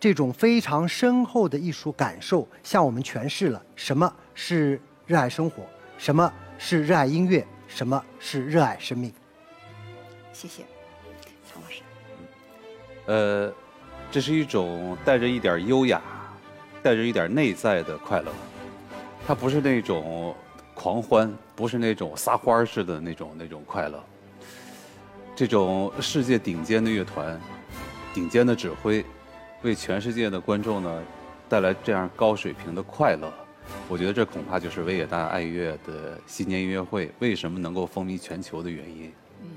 这种非常深厚的艺术感受，向我们诠释了什么是热爱生活，什么是热爱音乐，什么是热爱生命。谢谢，曹老师。呃，这是一种带着一点优雅，带着一点内在的快乐。它不是那种狂欢，不是那种撒欢似的那种那种快乐。这种世界顶尖的乐团，顶尖的指挥。为全世界的观众呢带来这样高水平的快乐，我觉得这恐怕就是维也纳爱乐的新年音乐会为什么能够风靡全球的原因。嗯，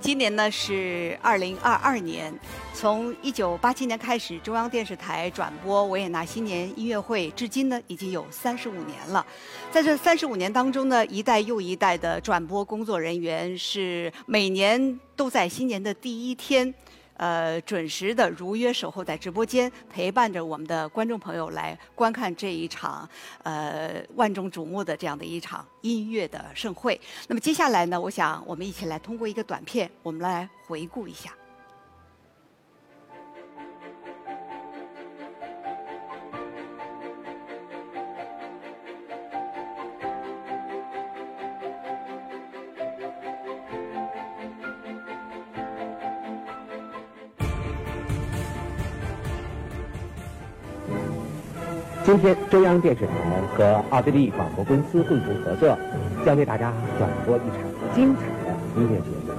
今年呢是二零二二年，从一九八七年开始，中央电视台转播维也纳新年音乐会，至今呢已经有三十五年了。在这三十五年当中呢，一代又一代的转播工作人员是每年都在新年的第一天。呃，准时的如约守候在直播间，陪伴着我们的观众朋友来观看这一场呃万众瞩目的这样的一场音乐的盛会。那么接下来呢，我想我们一起来通过一个短片，我们来回顾一下。今天，中央电视台和奥地利广播公司共同合作，将为大家转播一场精彩的音乐节目。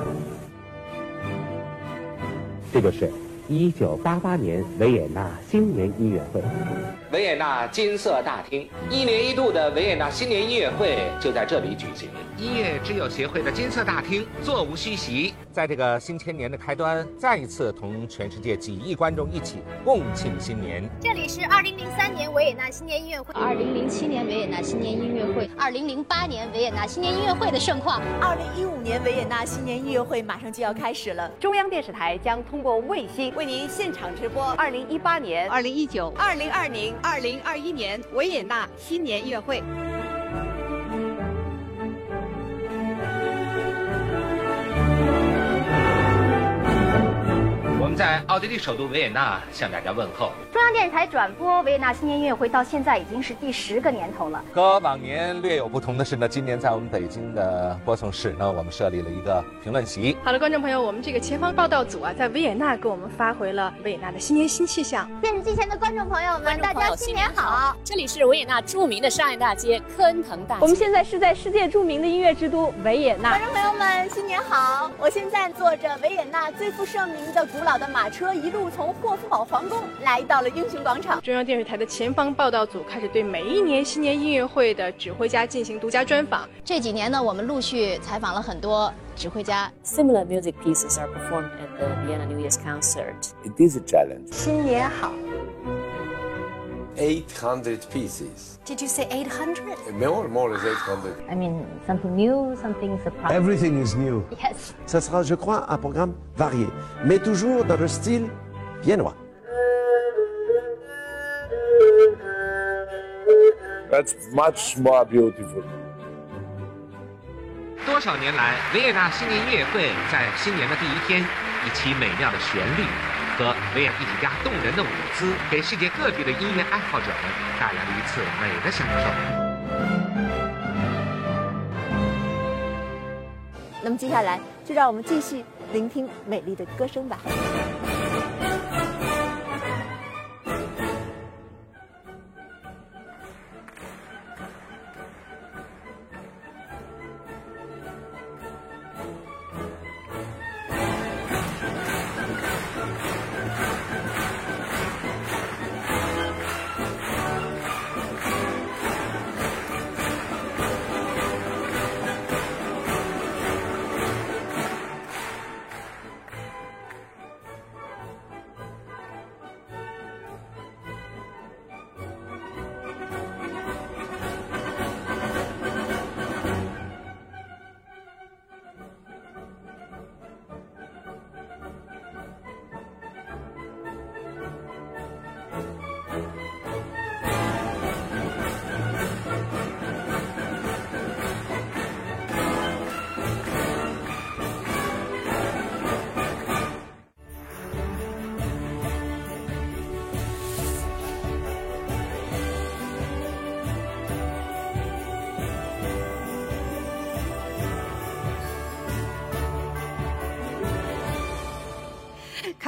这就是1988年维也纳新年音乐会。维也纳金色大厅，一年一度的维也纳新年音乐会就在这里举行。音乐之友协会的金色大厅座无虚席，在这个新千年的开端，再一次同全世界几亿观众一起共庆新年。这里是二零零三年维也纳新年音乐会二零零七年维也纳新年音乐会二零零八年维也纳新年音乐会的盛况二零一五年维也纳新年音乐会马上就要开始了。中央电视台将通过卫星为您现场直播二零一八年、二零一九、二零二零。二零二一年维也纳新年音乐会。在奥地利首都维也纳向大家问候。中央电视台转播维也纳新年音乐会到现在已经是第十个年头了。和往年略有不同的是呢，今年在我们北京的播送室呢，我们设立了一个评论席。好的，观众朋友，我们这个前方报道组啊，在维也纳给我们发回了维也纳的新年新气象。电视机前的观众朋友们，大家新年好！这里是维也纳著名的商业大街科恩腾大街。我们现在是在世界著名的音乐之都维也纳。观众朋友们，新年好！我现在坐着维也纳最负盛名的古老的马车，一路。从霍夫堡皇宫来到了英雄广场。中央电视台的前方报道组开始对每一年新年音乐会的指挥家进行独家专访。这几年呢，我们陆续采访了很多指挥家。Similar music pieces are performed at the Vienna New Year's concert. It is a challenge. 新年好。800 pieces. Did you say 800? More, more is 800. I mean, something new, something surprising. Everything is new. Yes. Ça sera, je crois, un programme varié, mais toujours dans le style viennois. That's much more beautiful. 多少年来，维也纳新年音乐会在新年的第一天，以其美妙的旋律和维也一体家动人的舞姿，给世界各地的音乐爱好者们带来了一次美的享受。那么接下来，就让我们继续聆听美丽的歌声吧。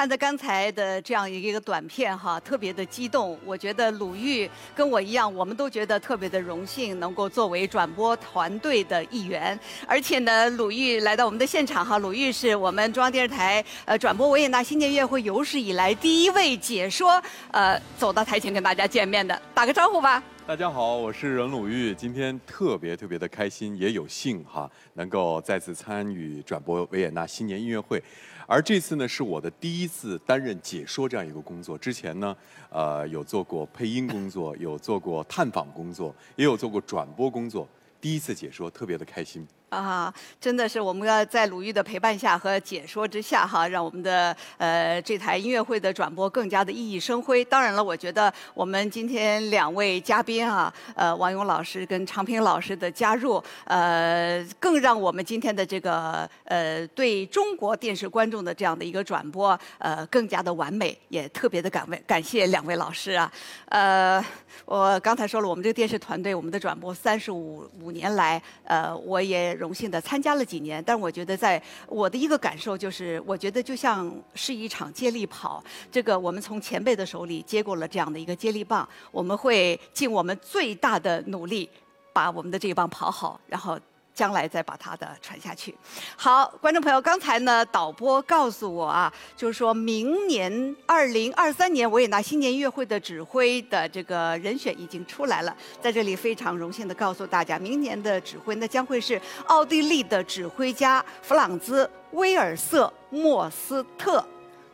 看着刚才的这样一个短片哈，特别的激动。我觉得鲁豫跟我一样，我们都觉得特别的荣幸，能够作为转播团队的一员。而且呢，鲁豫来到我们的现场哈，鲁豫是我们中央电视台呃转播维也纳新年音乐会有史以来第一位解说呃走到台前跟大家见面的，打个招呼吧。大家好，我是任鲁豫，今天特别特别的开心，也有幸哈能够再次参与转播维也纳新年音乐会，而这次呢是我的第一次担任解说这样一个工作。之前呢，呃，有做过配音工作，有做过探访工作，也有做过转播工作，第一次解说，特别的开心。啊，真的是我们要在鲁豫的陪伴下和解说之下哈，让我们的呃这台音乐会的转播更加的熠熠生辉。当然了，我觉得我们今天两位嘉宾啊，呃，王勇老师跟常平老师的加入，呃，更让我们今天的这个呃对中国电视观众的这样的一个转播，呃，更加的完美，也特别的感为感谢两位老师啊。呃，我刚才说了，我们这个电视团队，我们的转播三十五五年来，呃，我也。荣幸的参加了几年，但我觉得在我的一个感受就是，我觉得就像是一场接力跑。这个我们从前辈的手里接过了这样的一个接力棒，我们会尽我们最大的努力，把我们的这一棒跑好，然后。将来再把它的传下去。好，观众朋友，刚才呢，导播告诉我啊，就是说明年二零二三年维也纳新年音乐会的指挥的这个人选已经出来了。在这里非常荣幸的告诉大家，明年的指挥呢将会是奥地利的指挥家弗朗兹·威尔瑟·莫斯特。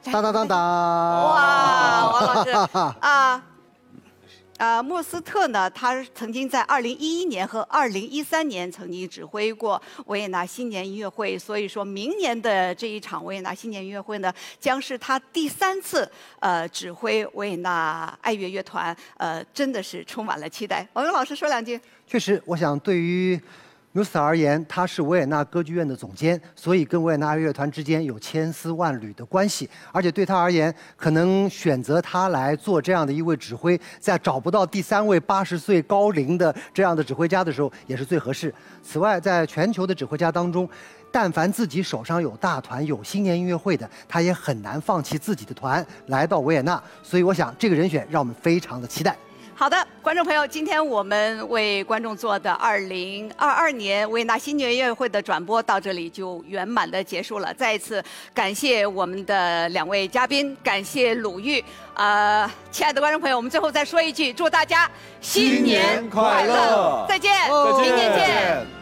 当当当当！哇，王老师啊。呃，莫斯特呢，他曾经在2011年和2013年曾经指挥过维也纳新年音乐会，所以说明年的这一场维也纳新年音乐会呢，将是他第三次呃指挥维也纳爱乐乐团，呃，真的是充满了期待。王勇老师说两句。确实，我想对于。由此而言，他是维也纳歌剧院的总监，所以跟维也纳乐团之间有千丝万缕的关系。而且对他而言，可能选择他来做这样的一位指挥，在找不到第三位八十岁高龄的这样的指挥家的时候，也是最合适。此外，在全球的指挥家当中，但凡自己手上有大团、有新年音乐会的，他也很难放弃自己的团来到维也纳。所以，我想这个人选让我们非常的期待。好的，观众朋友，今天我们为观众做的二零二二年维也纳新年音乐会的转播到这里就圆满的结束了。再一次感谢我们的两位嘉宾，感谢鲁豫。呃，亲爱的观众朋友，我们最后再说一句，祝大家新年快乐，再见，明年见。